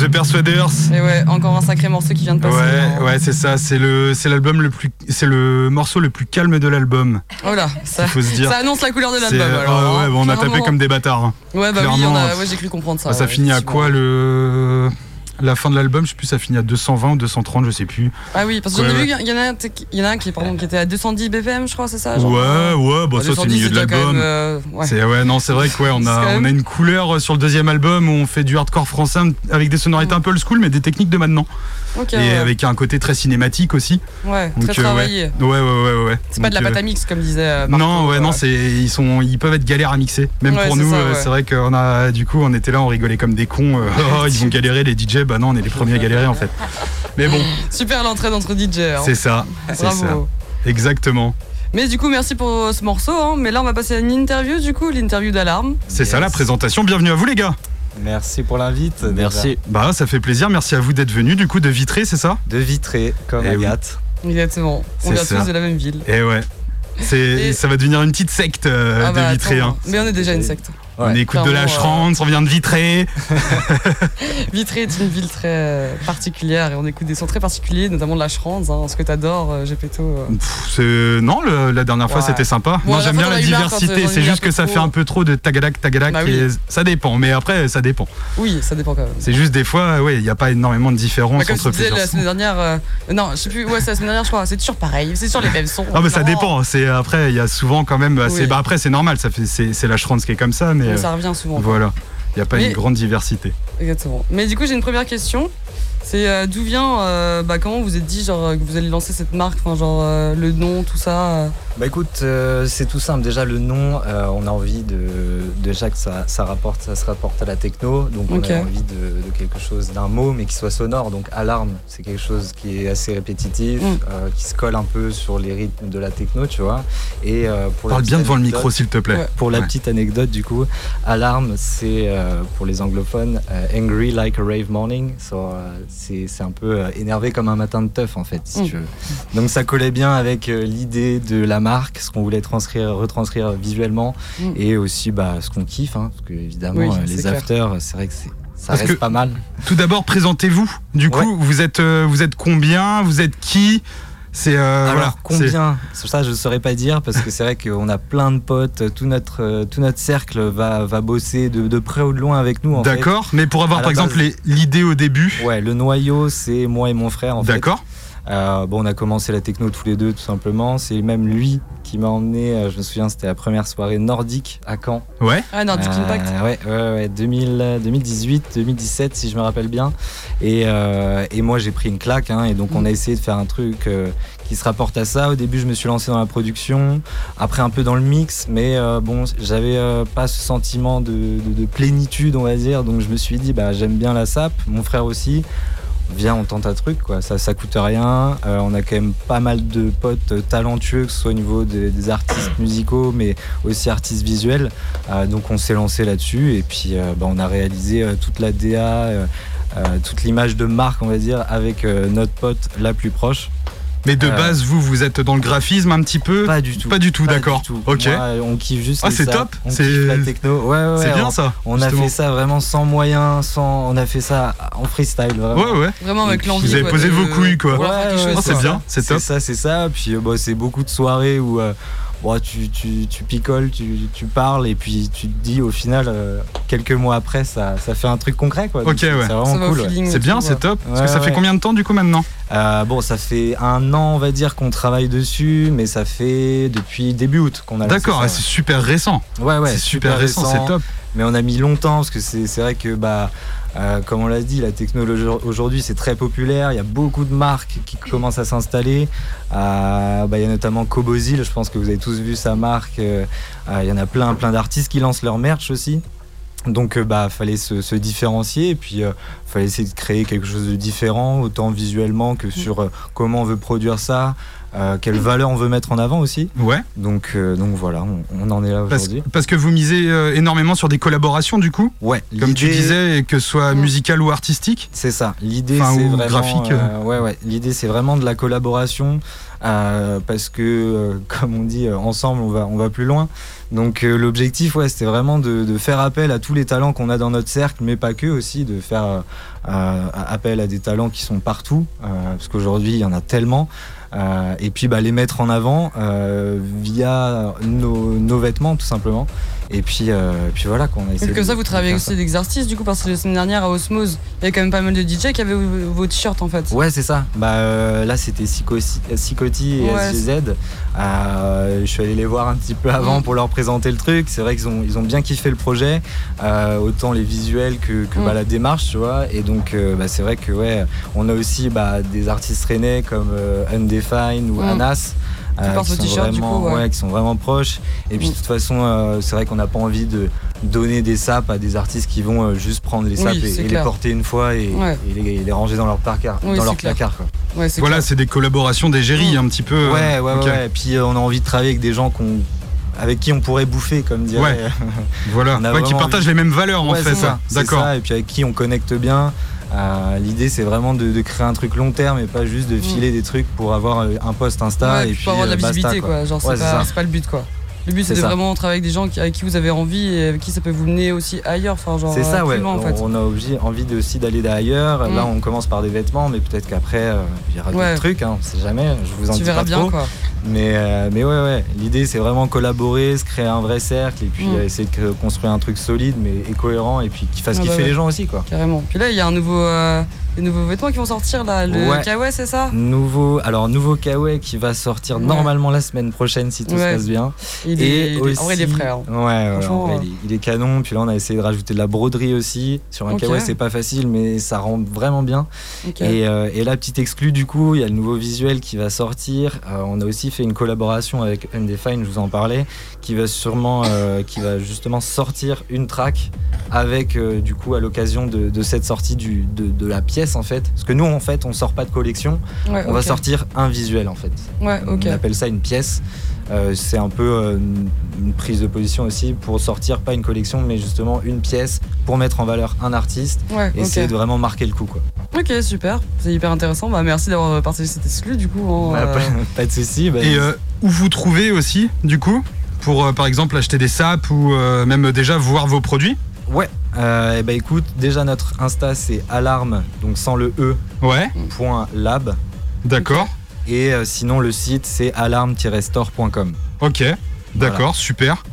Persuaders. Et ouais, encore un sacré morceau qui vient de passer. Ouais, ouais, c'est ça. C'est le, c'est l'album le plus, c'est le morceau le plus calme de l'album. Oh là, ça, faut se dire. ça annonce la couleur de l'album. alors, ouais, hein, on a tapé comme des bâtards. hein. Ouais, bah oui, on a- ouais, j'ai cru comprendre ça. Ah, ça finit à quoi le la fin de l'album Je sais plus, ça finit à 220 ou 230, je sais plus. Ah oui, parce que j'en ai vu, il y en a, un- il y en a un qui, pardon, qui était à 210 BPM, je crois, c'est ça genre, ouais, euh, ouais, bon, bah, ça c'est le 210, milieu de l'album. euh, ouais. C'est ouais, non, c'est vrai que ouais, on a on a une couleur euh, sur le deuxième album où on fait du hardcore français avec des sonorités un peu old school, mais des techniques de maintenant et ouais. avec un côté très cinématique aussi. Ouais, Donc, très euh, travaillé. Ouais, ouais, ouais, ouais. ouais. C'est pas de la pâte à mix, comme disait Marco, non, ouais, euh, non, c'est ils sont, ils peuvent être galères à mixer. Même Ouais, pour nous, c'est vrai qu'on a, du coup, on était là, on rigolait comme des cons. oh, ils vont galérer les DJ, bah non, on est les premiers à galérer en fait. Mais bon, Super l'entraide entre DJ. hein. c'est ça, c'est ça, Bravo. exactement. Mais du coup, merci pour euh, ce morceau. hein. Mais là, on va passer à une interview, du coup, l'interview d'alarme. C'est ça la présentation. Bienvenue à vous les gars. Merci pour l'invite. Merci. Bah ça fait plaisir. Merci à vous d'être venus. Du coup, de Vitré, c'est ça? De Vitré, comme Eh oui. Agathe. Exactement. On vient ça. tous de la même ville. Et ouais. C'est, Et- ça va devenir une petite secte euh, Ah de bah, Vitré. hein. Mais on est déjà une secte. On écoute de la Clairement, euh, on vient de Vitré. Vitré est une ville très euh, particulière et on écoute des sons très particuliers, notamment de la Schranz, hein, ce que t'adores, euh, Gepetto. Pff, Non, le- la dernière fois Ouais. c'était sympa. Bon, Moi la j'aime bien la diversité. C'est juste que ça fait un peu trop de tagadac, tagadac. Bah oui. et Ça dépend. Mais après, ça dépend. Oui, ça dépend quand même. C'est juste des fois, ouais, il n'y a pas énormément de différence Bah, comme entre tu disais plusieurs la semaine dernière, euh, non, je sais plus, ouais, c'est la semaine dernière, je crois, c'est toujours pareil, c'est toujours les mêmes sons. Ah mais ça Non. dépend. C'est après il y a souvent quand même. Oui. Bah après c'est normal. Ça fait c'est c'est la Schrantz qui est comme ça. Mais Mais euh, ça revient souvent. voilà. Il n'y a pas Mais- une grande diversité. Exactement. Mais du coup, j'ai une première question. C'est euh, d'où vient, euh, bah, comment vous êtes dit genre, que vous allez lancer cette marque, enfin, genre euh, le nom, tout ça. Bah écoute, euh, c'est tout simple. Déjà le nom, euh, on a envie de déjà que ça, ça rapporte, ça se rapporte à la techno. Donc on a envie de, de quelque chose, d'un mot, mais qui soit sonore. Donc alarme, c'est quelque chose qui est assez répétitif, Mm. euh, qui se colle un peu sur les rythmes de la techno, tu vois. Et euh, pour Parle bien devant le micro s'il te plaît. Ouais. Pour la Ouais. petite anecdote, du coup, alarme, c'est euh, pour les anglophones euh, angry like a rave morning. So, euh, c'est c'est un peu euh, énervé comme un matin de teuf, en fait, si Mm. tu veux. Donc ça collait bien avec euh, l'idée de la marque, ce qu'on voulait transcrire, retranscrire visuellement, Mm. et aussi bah, ce qu'on kiffe, hein, parce que évidemment, Oui, euh, les afters, c'est vrai que c'est- ça Parce reste que- pas mal. Tout d'abord, présentez-vous. Du coup, vous êtes euh, vous êtes combien? Vous êtes qui? C'est euh, Alors voilà, combien? Sur ça je ne saurais pas dire parce que c'est vrai qu'on a plein de potes, tout notre, euh, tout notre cercle va, va bosser de, de près ou de loin avec nous. en fait. D'accord, mais pour avoir À par exemple base- les- l'idée au début. Ouais, le noyau c'est moi et mon frère en fait. D'accord. Euh, bon, on a commencé la techno tous les deux, tout simplement. C'est même lui qui m'a emmené, euh, je me souviens, c'était la première soirée nordique à Caen. Ouais. Ah, Nordic Euh, Impact. Ouais, ouais, ouais 2000, euh, 2018, 2017, si je me rappelle bien. Et, euh, et moi, j'ai pris une claque. hein, et donc, on a essayé de faire un truc euh, qui se rapporte à ça. Au début, je me suis lancé dans la production, après un peu dans le mix, mais euh, bon, j'avais euh, pas ce sentiment de, de- de plénitude, on va dire. Donc, je me suis dit, bah, j'aime bien la SAP, mon frère aussi viens on tente un truc ça ça coûte rien. Euh, on a quand même pas mal de potes talentueux que ce soit au niveau des, artistes musicaux mais aussi artistes visuels. Euh, donc on s'est lancé là-dessus. Et puis euh, bah, on a réalisé toute la DA toute l'image de marque on va dire avec notre pote la plus proche Mais de Euh, base, vous, vous êtes dans le graphisme un petit peu pas du tout Pas du tout, Pas d'accord. du tout. Ok. Moi, on kiffe juste Ah, c'est top. on C'est- la techno ouais, ouais, C'est bien on- ça. on a fait ça vraiment sans moyens sans on a fait ça en freestyle vraiment. Ouais, ouais. Vraiment avec l'envie. Vous avez posé de- vos couilles, quoi. Ouais, Oh, c'est bien, c'est top. C'est ça, c'est ça. Puis euh, bah, c'est beaucoup de soirées où euh, bon, tu, tu, tu picoles, tu, tu parles et puis tu te dis au final, euh, quelques mois après, ça, ça fait un truc concret. Quoi. Donc, Ok, c'est- ouais. C'est vraiment cool. ouais. C'est bien, c'est ouais. top. Parce que ça fait combien de temps du coup maintenant? Euh, bon, ça fait un an, on va dire, qu'on travaille dessus, mais ça fait depuis début août qu'on a lancé D'accord, c'est super récent. ouais. Ouais, ouais, c'est super récent, c'est top. Mais on a mis longtemps parce que c'est c'est vrai que, bah, euh, comme on l'a dit, la technologie aujourd'hui c'est très populaire. Il y a beaucoup de marques qui commencent à s'installer. Euh, bah, il y a notamment Cobozil, je pense que vous avez tous vu sa marque. Euh, il y en a plein, plein d'artistes qui lancent leur merch aussi. Donc, bah, fallait se, différencier et puis fallait essayer de créer quelque chose de différent, autant visuellement que sur comment on veut produire ça, euh, quelle valeur on veut mettre en avant aussi. Ouais. Donc, euh, donc voilà, on, on en est là Parce, aujourd'hui. parce que vous misez euh, énormément sur des collaborations du coup, Ouais, comme tu disais, et que ce soit musical ou artistique. C'est ça. L'idée, Enfin, c'est ou vraiment. graphique, euh, ouais, ouais. L'idée, c'est vraiment de la collaboration euh, parce que, euh, comme on dit, euh, ensemble, on va, on va plus loin. Donc, euh, l'objectif, ouais, c'était vraiment de, de faire appel à tous les talents qu'on a dans notre cercle, mais pas que aussi, de faire euh, euh, appel à des talents qui sont partout, euh, parce qu'aujourd'hui, il y en a tellement. Euh, et puis, bah, les mettre en avant euh, via nos, nos vêtements, tout simplement. Et puis, euh, puis voilà, qu'on a essayé. Que ça, vous travaillez aussi artistes, du coup, parce que la semaine dernière à Osmose, il y avait quand même pas mal de DJ qui avaient vos t-shirts en fait. Ouais, c'est ça. Bah, euh, là, c'était Psychoti et Ouais, SGZ. Euh, je suis allé les voir un petit peu avant Mm. pour leur présenter le truc. C'est vrai qu'ils ont, ils ont bien kiffé le projet, euh, autant les visuels que, que, Mm. bah, la démarche, tu vois. Et donc, euh, bah, c'est vrai que ouais, on a aussi bah, des artistes rennais comme euh, Undefine ou Mm. Anas. Euh, portent qui, vos sont t-shirts, du vraiment, coup, ouais. qui sont vraiment proches. Et puis, Mm. de toute façon, euh, c'est vrai qu'on n'a pas envie de donner des sapes à des artistes qui vont euh, juste prendre les Oui, sapes et, les porter une fois et, Ouais. et les, et les ranger dans leur placard. Oui, dans leur clair. placard quoi. Ouais, c'est Voilà, c'est des collaborations d'égérie Mm. un petit peu. Ouais, ouais. Et puis euh, on a envie de travailler avec des gens qu'on avec qui on pourrait bouffer, comme dirait. Ouais. Voilà, Ouais, qui partagent envie- les mêmes valeurs en fait. ça, D'accord. ça, Et puis avec qui on connecte bien. L'idée, c'est vraiment de, de créer un truc long terme et pas juste de filer des trucs pour avoir euh, un post Insta Mm. Ouais, et puis pour avoir de la euh, visibilité, quoi. Genre, Ouais, c'est c'est pas, ça. c'est pas le but, quoi. Le but, C'est de ça. vraiment travailler avec des gens avec qui vous avez envie et avec qui ça peut vous mener aussi ailleurs. Enfin, genre, C'est ça, plus ouais. loin, en fait. On a obligé- envie de- aussi d'aller d'ailleurs. Mm. Là, on commence par des vêtements, mais peut-être qu'après, euh, il y aura Ouais. d'autres trucs. Hein, on sait jamais. Je vous en Tu dis verras pas bien, trop. quoi. Mais, euh, mais ouais, ouais. L'idée, c'est vraiment collaborer, se créer un vrai cercle et puis Mm. euh, essayer de construire un truc solide mais et cohérent et puis qui fasse Ah bah kiffer ouais. les gens aussi, quoi. Carrément. Puis là, il y a un nouveau, euh, des nouveaux vêtements qui vont sortir, là. Le Ouais. Kawaii, c'est ça? Nouveau, alors nouveau Kawaii qui va sortir Ouais. normalement la semaine prochaine si tout Ouais. se passe bien. il est, il est- En vrai, il est hein. Ouais, en vrai, il, est, il est canon. Puis là, on a essayé de rajouter de la broderie aussi. Sur un Ok. kawaii, c'est pas facile, mais ça rend vraiment bien. Et, euh, et là, petite exclue, du coup, il y a le nouveau visuel qui va sortir. Euh, on a aussi fait une collaboration avec Undefine, je vous en parlais, qui va sûrement, euh, qui va justement sortir une track avec, euh, du coup, à l'occasion de, de cette sortie du, de, de la pièce, en fait. Parce que nous, en fait, on sort pas de collection. Ouais, On va sortir un visuel, en fait. Ouais, ok. On appelle ça une pièce. Euh, c'est un peu euh, une- prise de position aussi pour sortir pas une collection mais justement une pièce pour mettre en valeur un artiste Ouais, et ok. essayer de vraiment marquer le coup quoi. Ok, super. C'est hyper intéressant. Bah, merci d'avoir partagé cet exclu, du coup. en, Bah, euh, pas, de souci. bah, Et euh, où vous trouvez aussi, du coup, pour euh, par exemple acheter des sapes ou euh, même déjà voir vos produits? Ouais. Euh, et bah écoute, déjà notre Insta c'est alarme donc sans le e Ouais, point lab d'accord. et euh, sinon le site c'est alarme-store.com. Ok, d'accord, super.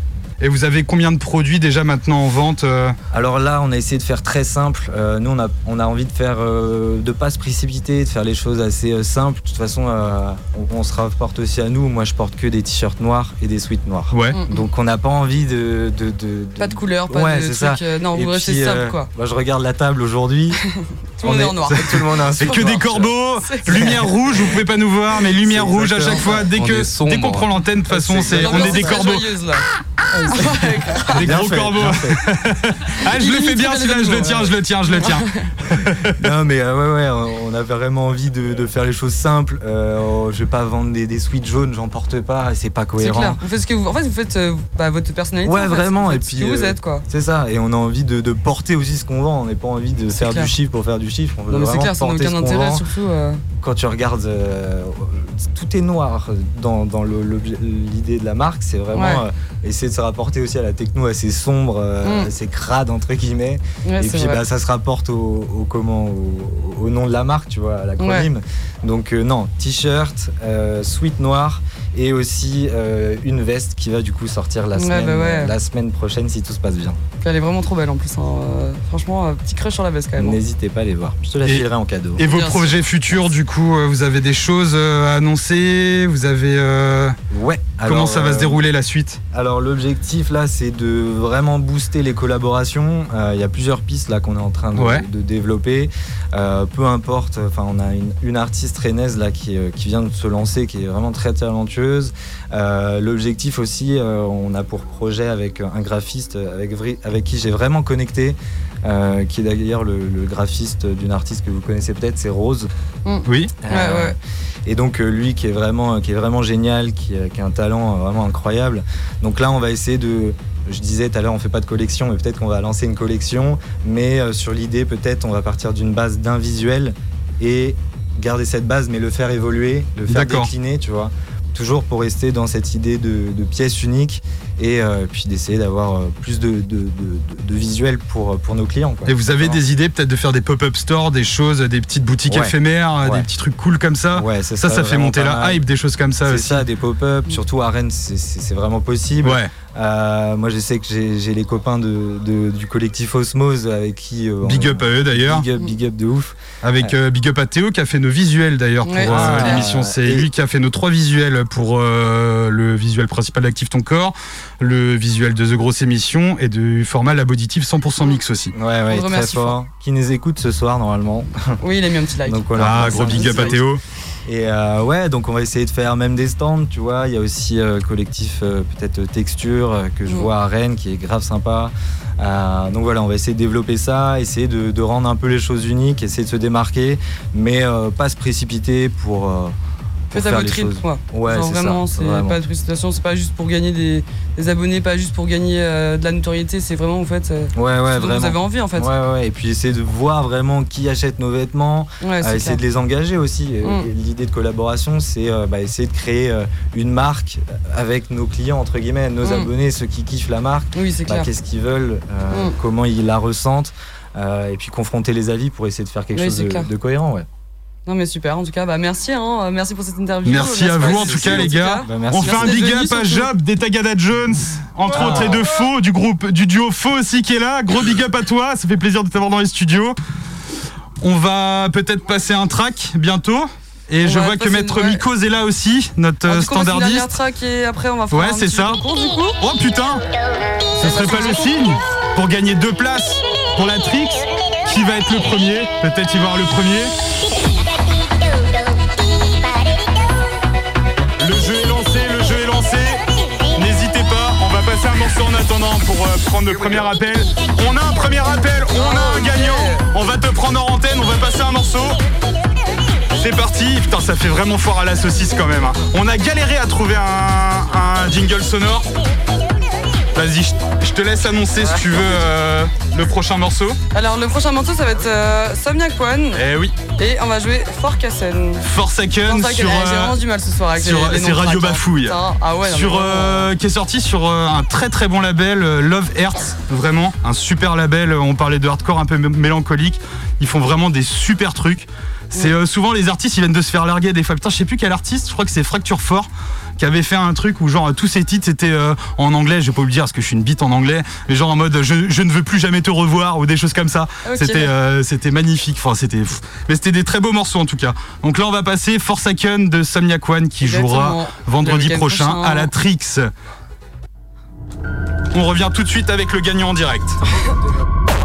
Et vous avez combien de produits déjà maintenant en vente euh Alors là, on a essayé de faire très simple. Euh, nous, on a, on a envie de faire, euh, de pas se précipiter, de faire les choses assez euh, simples. De toute façon, euh, on, on se rapporte aussi à nous. Moi, je porte que des t-shirts noirs et des sweats noirs. Ouais. Mm. Donc, on n'a pas envie de, de, de- de- Pas de couleur, pas Ouais, de c'est trucs. ça. non, Et vous restez simple, quoi. bah, je regarde la table aujourd'hui. Tout le monde On est en noir. Tout le monde a un C'est que des corbeaux, lumière rouge, vous pouvez pas nous voir, mais lumière rouge à chaque fois. Dès qu'on prend l'antenne, de toute façon, C'est on est des corbeaux, joyeuse, là. Bien gros fait, corbeaux. Ah, je le fais bien celui-là, je le les tiens, je le tiens, je le tiens. Non mais euh, ouais ouais, on a vraiment envie de, de faire les choses simples. Euh, je vais pas vendre des, des sweats jaunes, j'en porte pas, c'est pas C'est cohérent. clair. Vous faites ce que vous. En fait, vous faites euh, bah, votre personnalité. Ouais, en fait. vraiment, Vous et puis, Ce que vous êtes, quoi. C'est ça, et on a envie de, de porter aussi ce qu'on vend. On n'a pas envie de faire clair. du chiffre pour faire du chiffre. On veut Non, mais c'est clair, ça n'a aucun intérêt, vend. surtout. euh, Quand tu regardes, euh, tout est noir dans, dans le- l'objet- l'idée de la marque. C'est vraiment Ouais. euh, essayer de se rapporter aussi à la techno assez sombre, euh, Mm. assez crade entre guillemets. Ouais, et puis bah, ça se rapporte au, au comment, au, au nom de la marque, tu vois, à l'acronyme. Donc euh, non, t-shirt, euh, sweat noir et aussi euh, une veste qui va du coup sortir la Ouais, semaine, bah ouais. la semaine prochaine si tout se passe bien. Elle est vraiment trop belle en plus. hein. Euh, Franchement, euh, petit crush sur la veste quand même. hein. N'hésitez pas à les voir. Je te la filerai en cadeau. Et vos Bien projets futurs, du coup, euh, vous avez des choses à annoncer? Vous avez euh, Ouais. comment ça va se dérouler la suite? Alors l'objectif là, c'est de vraiment booster les collaborations. Euh, Il y a plusieurs pistes là qu'on est en train de, Ouais. de développer. Euh, peu importe. Enfin, on a une, une artiste rennaise là qui, qui vient de se lancer, qui est vraiment très talentueuse. Euh, l'objectif aussi, euh, on a pour projet avec un graphiste avec, vri- avec qui j'ai vraiment connecté. euh, qui est d'ailleurs le, le graphiste d'une artiste que vous connaissez peut-être, c'est Rose. Mm. Oui. Ouais, ouais. Et donc euh, lui qui est vraiment, qui est vraiment génial, qui, a- qui a un talent euh, vraiment incroyable. Donc là, on va essayer de. Je disais tout à l'heure, on fait pas de collection, mais peut-être qu'on va lancer une collection. Mais euh, sur l'idée, peut-être, on va partir d'une base d'un visuel et garder cette base, mais le faire évoluer, le faire décliner, tu vois. Toujours pour rester dans cette idée de, pièce unique et euh, puis d'essayer d'avoir euh, plus de, de, de, de- de visuels pour, pour nos clients. quoi. Et vous avez des idées peut-être de faire des pop-up stores, des choses, des petites boutiques Ouais. éphémères, euh, Ouais. des petits trucs cool comme ça? Ouais, c'est Ça, ça fait monter la hype, des choses comme ça C'est aussi. ça, des pop-up, surtout à Rennes, c'est- c'est c'est vraiment possible. Ouais. Euh, moi, je sais que j'ai les copains de, de- du collectif Osmose avec qui. euh, Big on- up à eux d'ailleurs. Big up, big up de ouf. Avec euh, Big Up à Théo qui a fait nos visuels d'ailleurs pour Ouais, euh, c'est l'émission. C'est lui qui a fait nos trois visuels pour euh, le visuel principal d'Active Ton Corps, le visuel de The Grosse Émission et du format La Bauditive 100% mix aussi. Ouais, ouais, très fort. Qui nous écoute ce soir, normalement. Oui, il a mis un petit like. Donc, voilà, Ah, on gros big up à. Théo. Et euh, ouais, donc on va essayer de faire même des stands, tu vois. Il y a aussi euh, collectif euh, peut-être Texture euh, que je Mm. vois à Rennes qui est grave sympa. Euh, donc voilà, on va essayer de développer ça, essayer de, de rendre un peu les choses uniques, essayer de se démarquer, mais euh, pas se précipiter pour, euh, pour Faites à faire votre les rythme, choses. quoi. Ouais, Genre c'est ça, vraiment, c'est pas de c'est pas juste pour gagner des, des abonnés, pas juste pour gagner euh, de la notoriété, c'est vraiment en fait. euh, Ouais, ouais, ce dont vraiment. Vous avez envie en fait. Ouais, ouais, et puis essayer de voir vraiment qui achète nos vêtements, Ouais, euh, essayer clair. de les engager aussi. Mm. L'idée de collaboration, c'est bah, essayer de créer une marque avec nos clients, entre guillemets, nos Mm. abonnés, ceux qui kiffent la marque. Oui, bah. Qu'est-ce qu'ils veulent, Mm. comment ils la ressentent, et puis confronter les avis pour essayer de faire quelque Oui, chose de, cohérent. Ouais. Non mais super, en tout cas, bah merci, hein, euh, merci pour cette interview. Merci à vous en tout cas les gars. Bah, merci. On fait un big up à. Job des Tagada Jones, entre autres et de Faux du groupe du duo Faux aussi qui est là. Gros big up à toi, ça fait plaisir de t'avoir dans les studios. On va peut-être passer un track bientôt. Et On je vois que Maître une-. Mikos est là aussi, notre Alors, euh, du coup, on va faire une dernière standardiste. track et après on va faire Ouais, un c'est ça. concours, du coup. Oh putain Ce serait pas le signe pour gagner deux places pour la Trix Qui va être le premier? Peut-être y voir le premier. Le jeu est lancé, le jeu est lancé. N'hésitez pas, on va passer un morceau en attendant pour euh, prendre le premier appel. On a un premier appel, on a un gagnant. On va te prendre en antenne, on va passer un morceau. C'est parti, putain ça fait vraiment fort à la saucisse quand même. hein. On a galéré à trouver un, un jingle sonore. Vas-y, je, te laisse annoncer si tu veux euh, le prochain morceau. Alors le prochain morceau ça va être euh, Somniac One. Eh oui, et on va jouer. Forsaken Forsaken, sur, eh, J'ai euh, vraiment du mal ce soir avec sur- c'est Radio. Bafouille. Ah ouais, non, sur euh, qui est sorti? Sur un très très bon label Love Earth vraiment. Un super label on parlait de hardcore un peu mé- mélancolique. Ils font vraiment des super trucs. C'est souvent les artistes ils viennent de se faire larguer des fois. Putain je sais plus quel artiste je crois que c'est Fracture Fort qui avait fait un truc où genre tous ses titres c'était euh, en anglais. Je vais pas vous le dire parce que je suis une bite en anglais. Mais genre en mode je, je ne veux plus jamais te revoir ou des choses comme ça. C'était euh, c'était magnifique. Enfin c'était mais c'était des très beaux morceaux en tout cas. Donc là on va passer Forsaken de Somniac One qui jouera vendredi prochain. à la Trix. On revient tout de suite avec le gagnant en direct.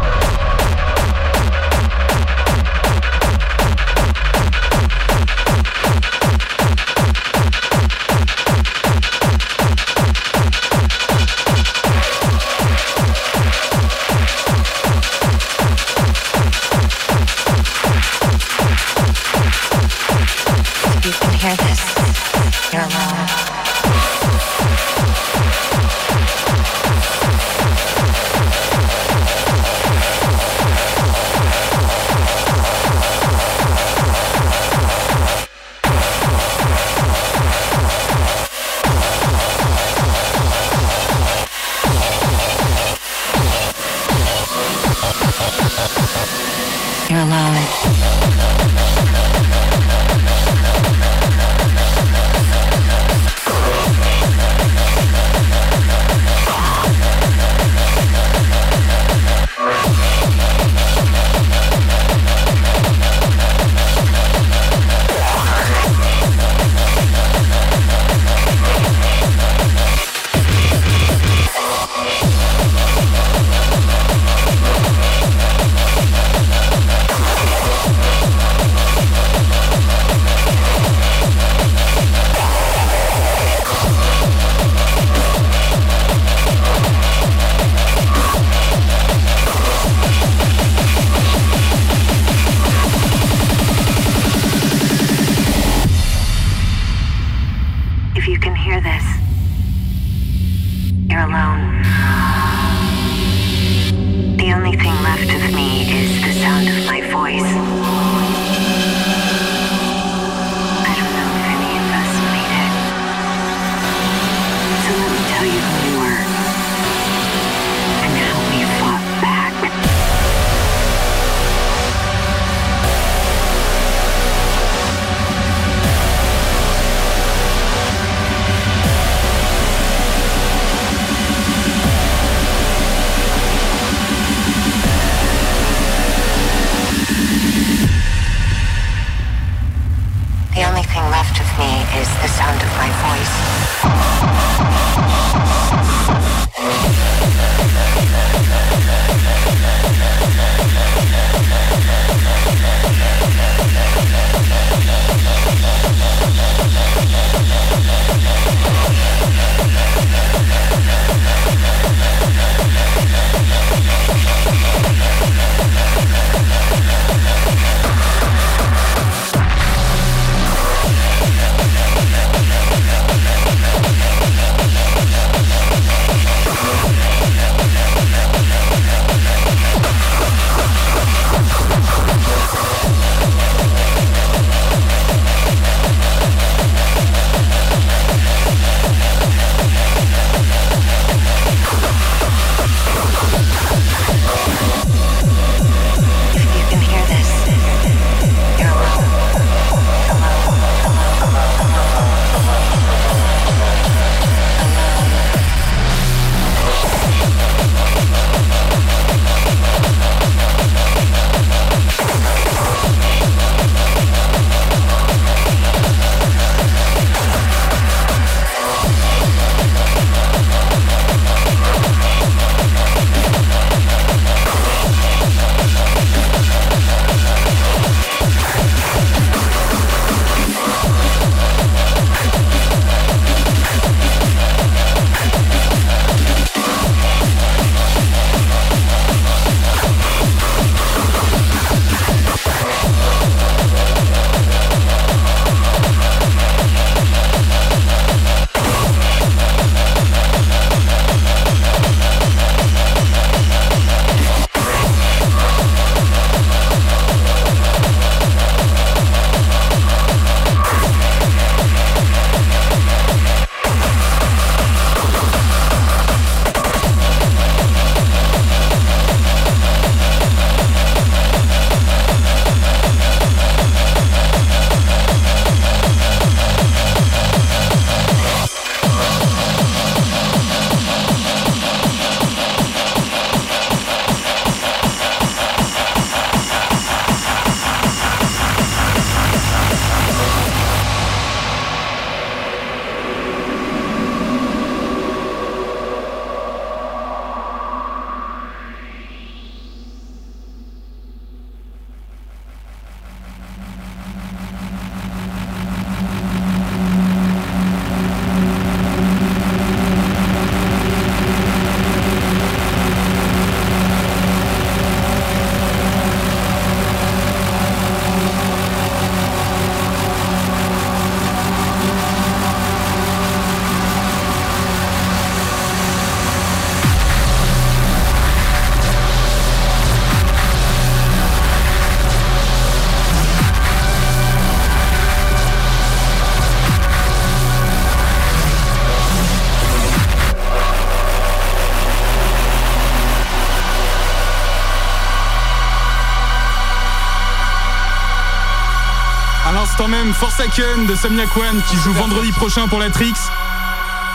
L'instant même, Forsaken de Somniac One qui joue vendredi prochain pour la Trix.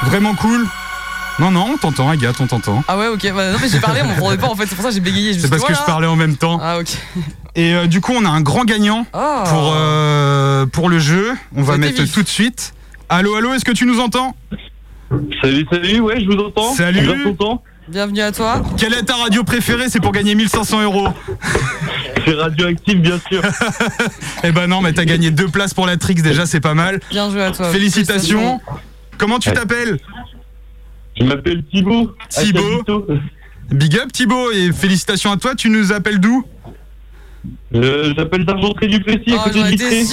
Vraiment cool. Non, non, on t'entend, Agathe, on t'entend. Ah ouais, ok. Bah, non, mais j'ai parlé, on m'entendait pas en fait. C'est pour ça que j'ai bégayé. C'est parce que je parlais en même temps. Ah, ok. Et euh, du coup, on a un grand gagnant Oh. pour, euh, pour le jeu. On va mettre vif. tout de suite. Allô, allô, est-ce que tu nous entends? Salut, salut, ouais, je vous entends. Salut. Je vous entends. Bienvenue à toi. Quelle est ta radio préférée? C'est pour gagner 1500 euros. C'est radioactif, bien sûr. Eh ben non, mais t'as gagné deux places pour la Trix déjà, c'est pas mal. Bien joué à toi. Félicitations. Comment tu t'appelles? Je m'appelle Thibaut. Thibaut. Calito. Big up Thibaut et félicitations à toi. Tu nous appelles d'où? Euh, J'appelle d'Argenterie du Plessis à Oh, côté étais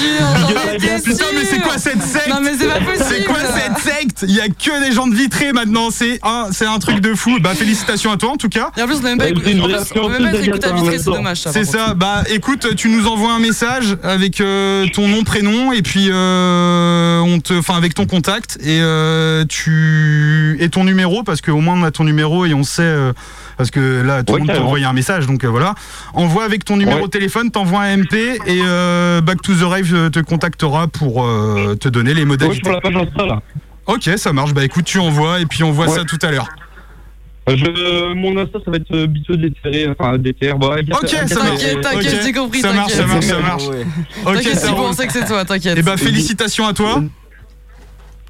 Putain, mais c'est quoi cette secte Non, mais c'est pas possible. C'est quoi cette secte? Il y a que des gens de vitré maintenant, c'est un, c'est un truc de fou. Bah félicitations à toi en tout cas. Et en plus, on n'a même pas Ouais, écouté, on même pas écouté à vitré, c'est dommage. ça, C'est ça, bah écoute, tu nous envoies un message avec euh, ton nom, prénom et puis euh, on te, enfin avec ton contact et euh, tu et ton numéro parce qu'au moins on a ton numéro et on sait euh, parce que là tout Ouais, le monde t'a carrément. envoyé un message donc euh, voilà. Envoie avec ton numéro Ouais. de téléphone, t'envoies un MP et euh, Back to the Rave euh, te contactera pour euh, te donner les Ouais, je suis modalités. sur la page Insta là. Ok, ça marche. Bah écoute, tu envoies et puis on voit Ouais. ça tout à l'heure. Je, mon Insta, ça va être biteux déterré, enfin. Bon, Agatha- Ok, ça marche. T'inquiète, t'inquiète, Ok, j'ai compris, Ça marche, ça marche, ça marche. Ouais. Ok, T'inquiète, si on sait que c'est toi, t'inquiète. Et bah félicitations à toi.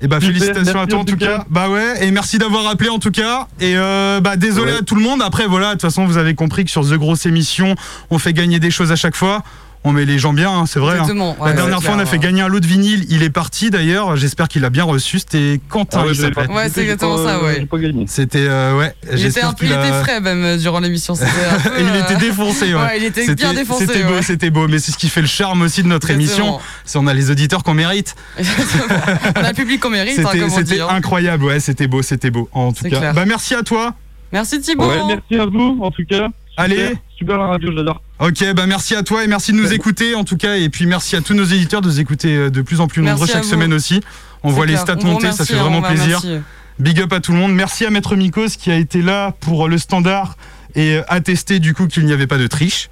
Et bah Super, félicitations à toi en en tout tout cas. cas. Bah ouais, et merci d'avoir appelé en tout cas. Et euh, bah désolé Ouais. à tout le monde. Après voilà, de toute façon vous avez compris que sur The Grosse Émission, on fait gagner des choses à chaque fois. On met les gens bien, hein, c'est vrai. hein. La dernière fois, on a fait gagner un lot de vinyle. Il est parti d'ailleurs. J'espère qu'il a bien reçu. C'était Quentin, Ah Ouais, c'est exactement pas- ça, ouais. C'était euh, ouais. Il était, J'espère un il était frais même euh, durant l'émission. Il euh, était défoncé, ouais. Ouais, il était C'était- bien défoncé. C'était beau, c'était beau. Mais c'est ce qui fait le charme aussi de notre émission. Exactement. C'est on a les auditeurs qu'on mérite. On a le public qu'on mérite, hein, C'était hein. incroyable, ouais, c'était beau, c'était beau. En tout cas, bah merci à toi. Merci Thibaut. Merci à vous, en tout cas. Allez. Super, la radio, j'adore. Ok, bah merci à toi et merci de nous écouter en tout cas et puis merci à tous nos éditeurs de nous écouter euh, de plus en plus Merci nombreux chaque vous. semaine aussi. On voit les stats On monter, ça remercie, fait vraiment plaisir. remercier. Big up à tout le monde. Merci à Maître Mikos qui a été là pour le standard et attester du coup qu'il n'y avait pas de triche.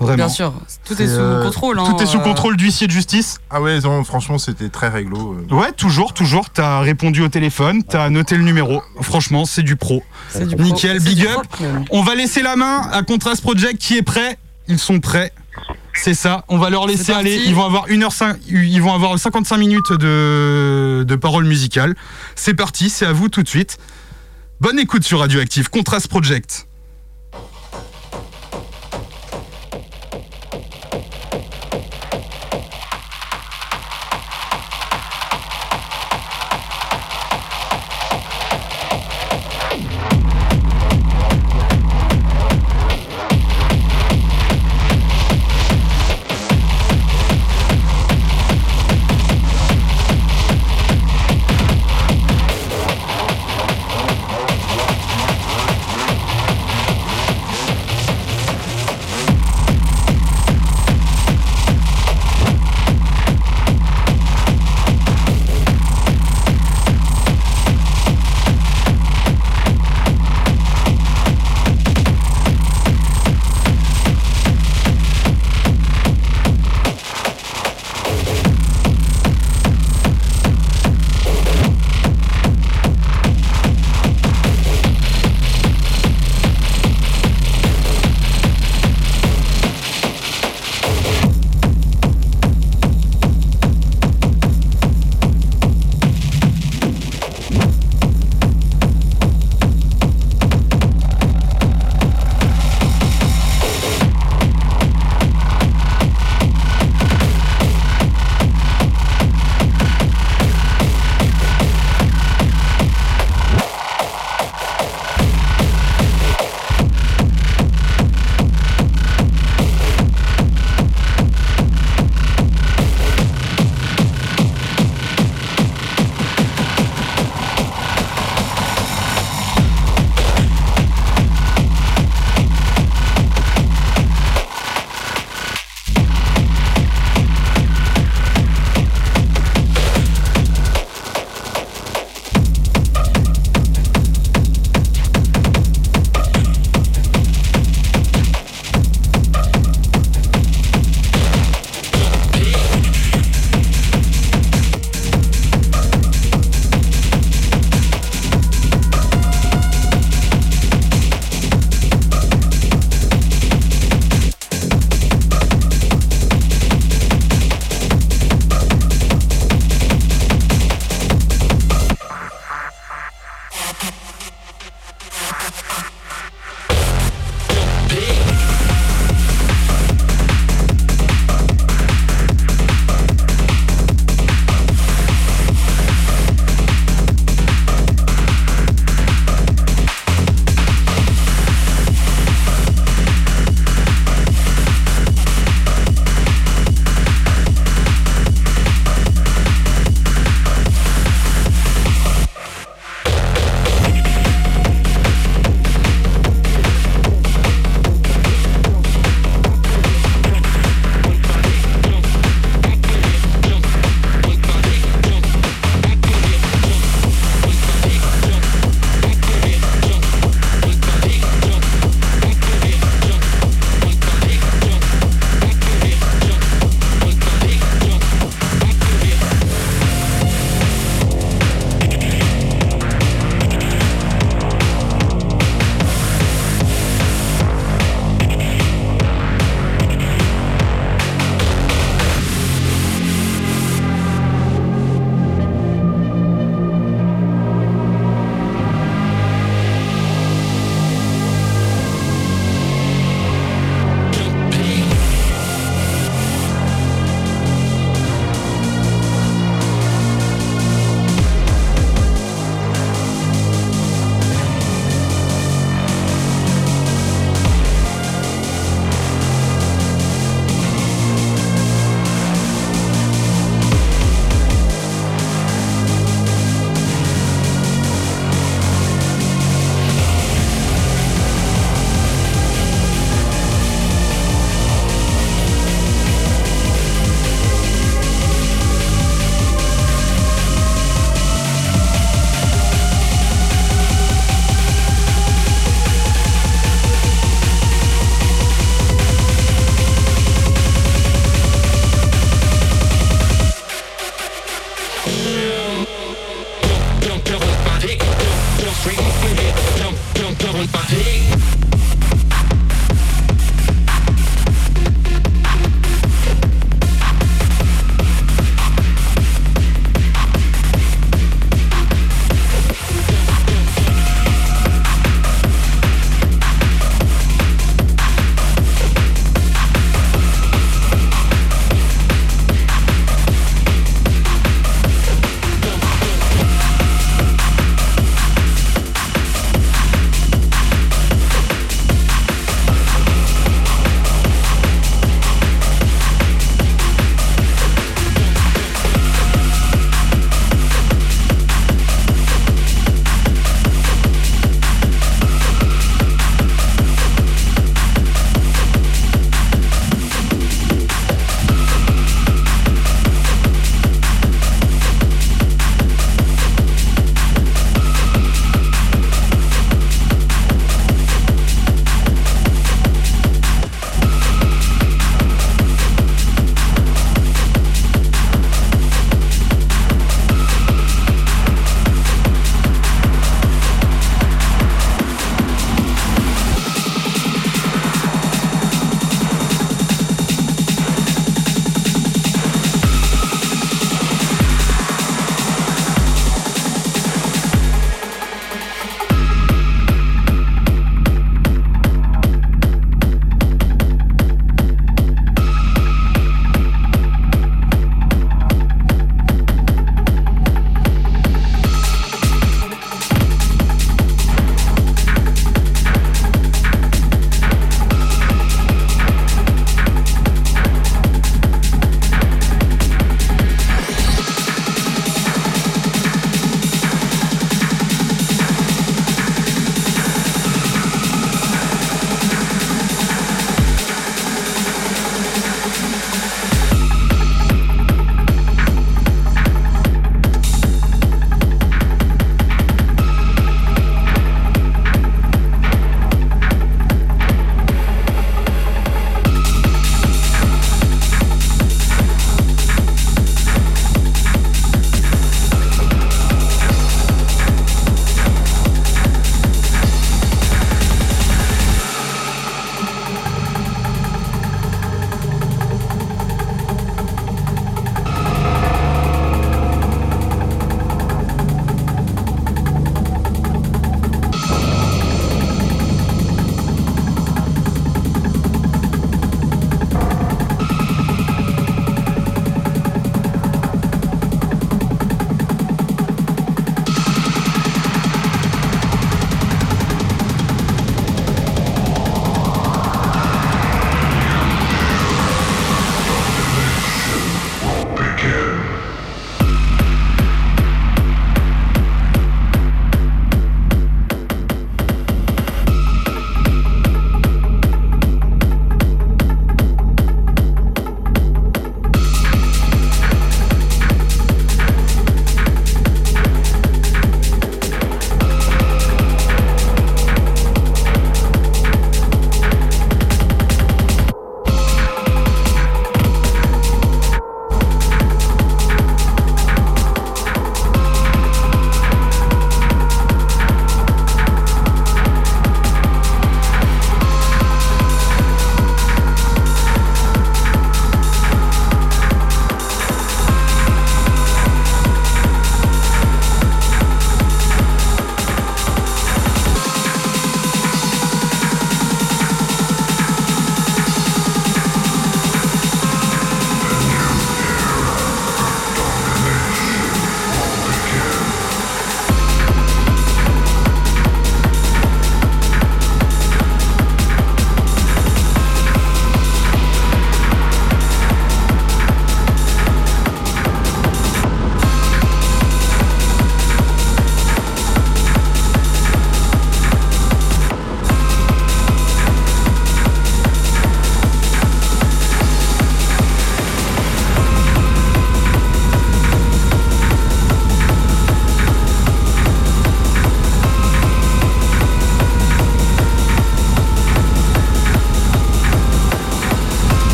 Vraiment. Bien sûr, tout est, sous euh, contrôle. hein, Tout est sous euh, contrôle d'huissier de justice. Ah ouais, non, franchement, c'était très réglo. euh. Ouais, toujours, toujours. T'as répondu au téléphone, t'as noté le numéro. Franchement, c'est du pro. c'est du pro- Nickel, big up. On va laisser la main à Contrast Project qui est prêt. Ils sont prêts. C'est ça. On va leur laisser aller. Ils vont avoir 1h5, ils vont avoir 55 minutes de, de paroles musicales. C'est parti, c'est à vous tout de suite. Bonne écoute sur Radioactive. Contrast Project.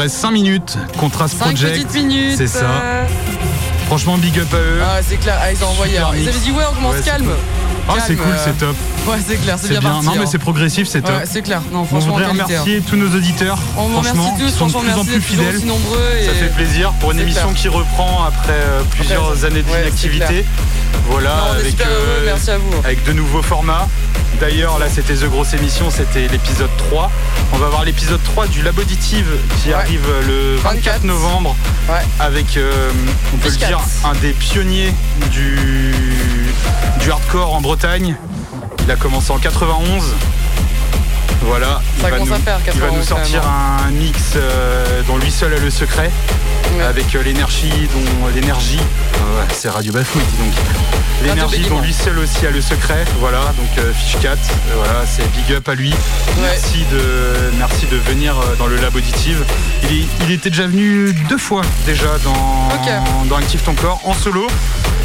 Reste 5 minutes. Contrast 5 Project. C'est ça. euh, Franchement, big up à eux. Ah, c'est clair. Ah, ils ont envoyé. Super. Ils avaient dit, ouais, on commence Ouais, calme. cool. Ah, c'est cool, euh, c'est top. Ouais, c'est clair, c'est bien, bien. parti. Non, mais hein. c'est progressif, c'est top. Ouais, c'est clair. Non, On franchement, voudrait qualité, hein. remercier tous nos auditeurs. On vous remercie Franchement, tous, ils sont de plus en plus fidèles. nombreux. Et... Ça fait plaisir pour une émission clair. qui reprend après euh, plusieurs Après, années ouais, d'inactivité. Voilà, Non, on avec, heureux, merci à vous. avec de nouveaux formats. D'ailleurs, là, c'était The Grosse Émission, c'était l'épisode 3. On va voir l'épisode 3 du Labauditive qui arrive le 24, novembre. Avec, euh, on peut le dire, un des pionniers du, du hardcore en Bretagne. Il a commencé en 91. Voilà, il va, nous, à faire, il va nous 91 quand sortir hein. un mix euh, dont lui seul a le secret, avec euh, l'énergie, dont l'énergie, euh, ouais, c'est Radio Bafouille, dis donc. L'énergie dont lui seul aussi a le secret, voilà, donc euh, Fishcat, euh, voilà, c'est big up à lui. Merci de, merci de venir dans le lab auditive. Il, est- il était déjà venu deux fois déjà dans, dans Active Ton Corps en solo.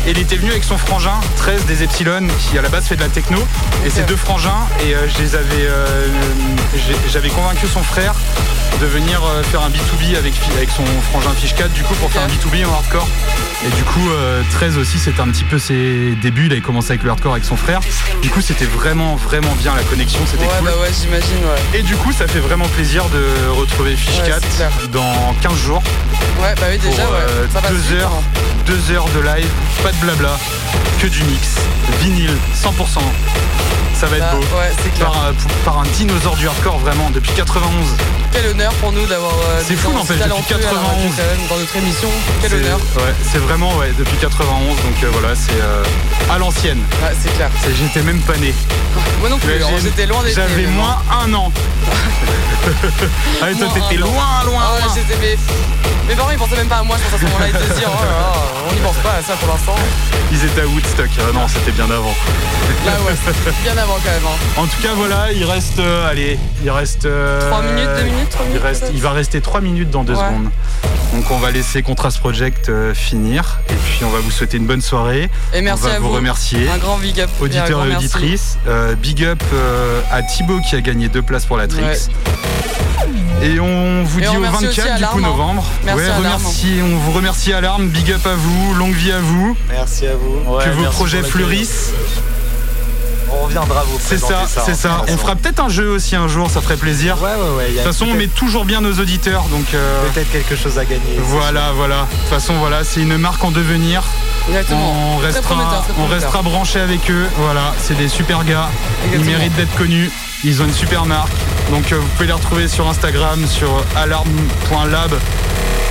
Et il était venu avec son frangin 13 des Epsilon qui à la base fait de la techno. Et ces deux frangins, et euh, je les avais, euh, j'avais convaincu son frère de venir euh, faire un B2B avec, Fi- avec son frangin Fishcat du coup pour faire un B2B en hardcore. Et du coup, euh, 13 aussi, c'était un petit peu ses débuts. Il avait commencé avec le hardcore avec son frère. Du coup, c'était vraiment, vraiment bien la connexion. C'était Ouais, cool. bah ouais, j'imagine, ouais. Et du coup, ça fait vraiment plaisir de retrouver Fishcat Ouais, c'est clair. dans 15 jours. Ouais, bah oui, déjà, pour, ouais. euh, Ça deux heures, hein. deux heures de live, pas de blabla, que du mix, vinyle, 100%. Ça va être Bah, beau. ouais, clair. Par, un- par un dinosaure du hardcore, vraiment, depuis 91. Quel honneur pour nous d'avoir euh, C'est fou, en fait, depuis talentueux à la radio, 91. quand même, dans notre émission. Quel honneur. Ouais, c'est vraiment, ouais, depuis 91, donc euh, voilà, c'est euh, à l'ancienne. Ouais, c'est clair. J'étais même pas né. Moi non plus, j'ai- j'étais loin d'être J'avais moins un an. ah, toi, t'étais loin, loin, Ah ouais, loin. Mes parents ils pensaient même pas à moi, je pense à ce moment-là, ils se disaient, oh on n'y pense pas à ça pour l'instant. Ils étaient à Woodstock. Ah non, c'était bien avant. Là ouais, c'était bien avant quand même. hein. En tout cas, voilà, il reste. euh, allez, il reste. euh, Trois minutes, deux minutes, trois il, minutes, reste, peut-être il va rester 3 minutes dans 2 Ouais. secondes. Donc, on va laisser Contrast Project euh, finir. Et puis, on va vous souhaiter une bonne soirée. Et merci on va à vous vous. remercier. Un grand big up. et Auditeurs et auditrices. Euh, big up euh, à Thibaut qui a gagné deux places pour la Trix. Et on vous Et dit on au remercie aussi 24 du coup hein. novembre. Merci ouais, remercie- on vous remercie Alarme, big up à vous, longue vie à vous. Merci à vous. que vos projets fleurissent. On reviendra vous C'est ça, c'est hein, ça. On fera peut-être un jeu aussi un jour, ça ferait plaisir. Ouais, ouais, ouais. De toute façon, on met toujours bien nos auditeurs, donc. euh, Peut-être quelque chose à gagner. Voilà, voilà. De toute façon, voilà, c'est une marque en devenir. Exactement. On Très restera, prometteur, très on restera branché avec eux. Voilà, c'est des super gars. Exactement. Ils méritent d'être connus. Ils ont une super marque. Donc, euh, vous pouvez les retrouver sur Instagram, sur alarme.lab.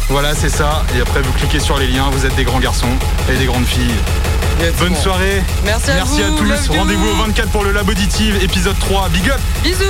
Voilà, c'est ça. Et après, vous cliquez sur les liens. Vous êtes des grands garçons et des grandes filles. Bonne soirée. Merci à Merci vous, à tous. Rendez-vous au 24 pour le Lab Auditive, épisode 3. Big up Bisous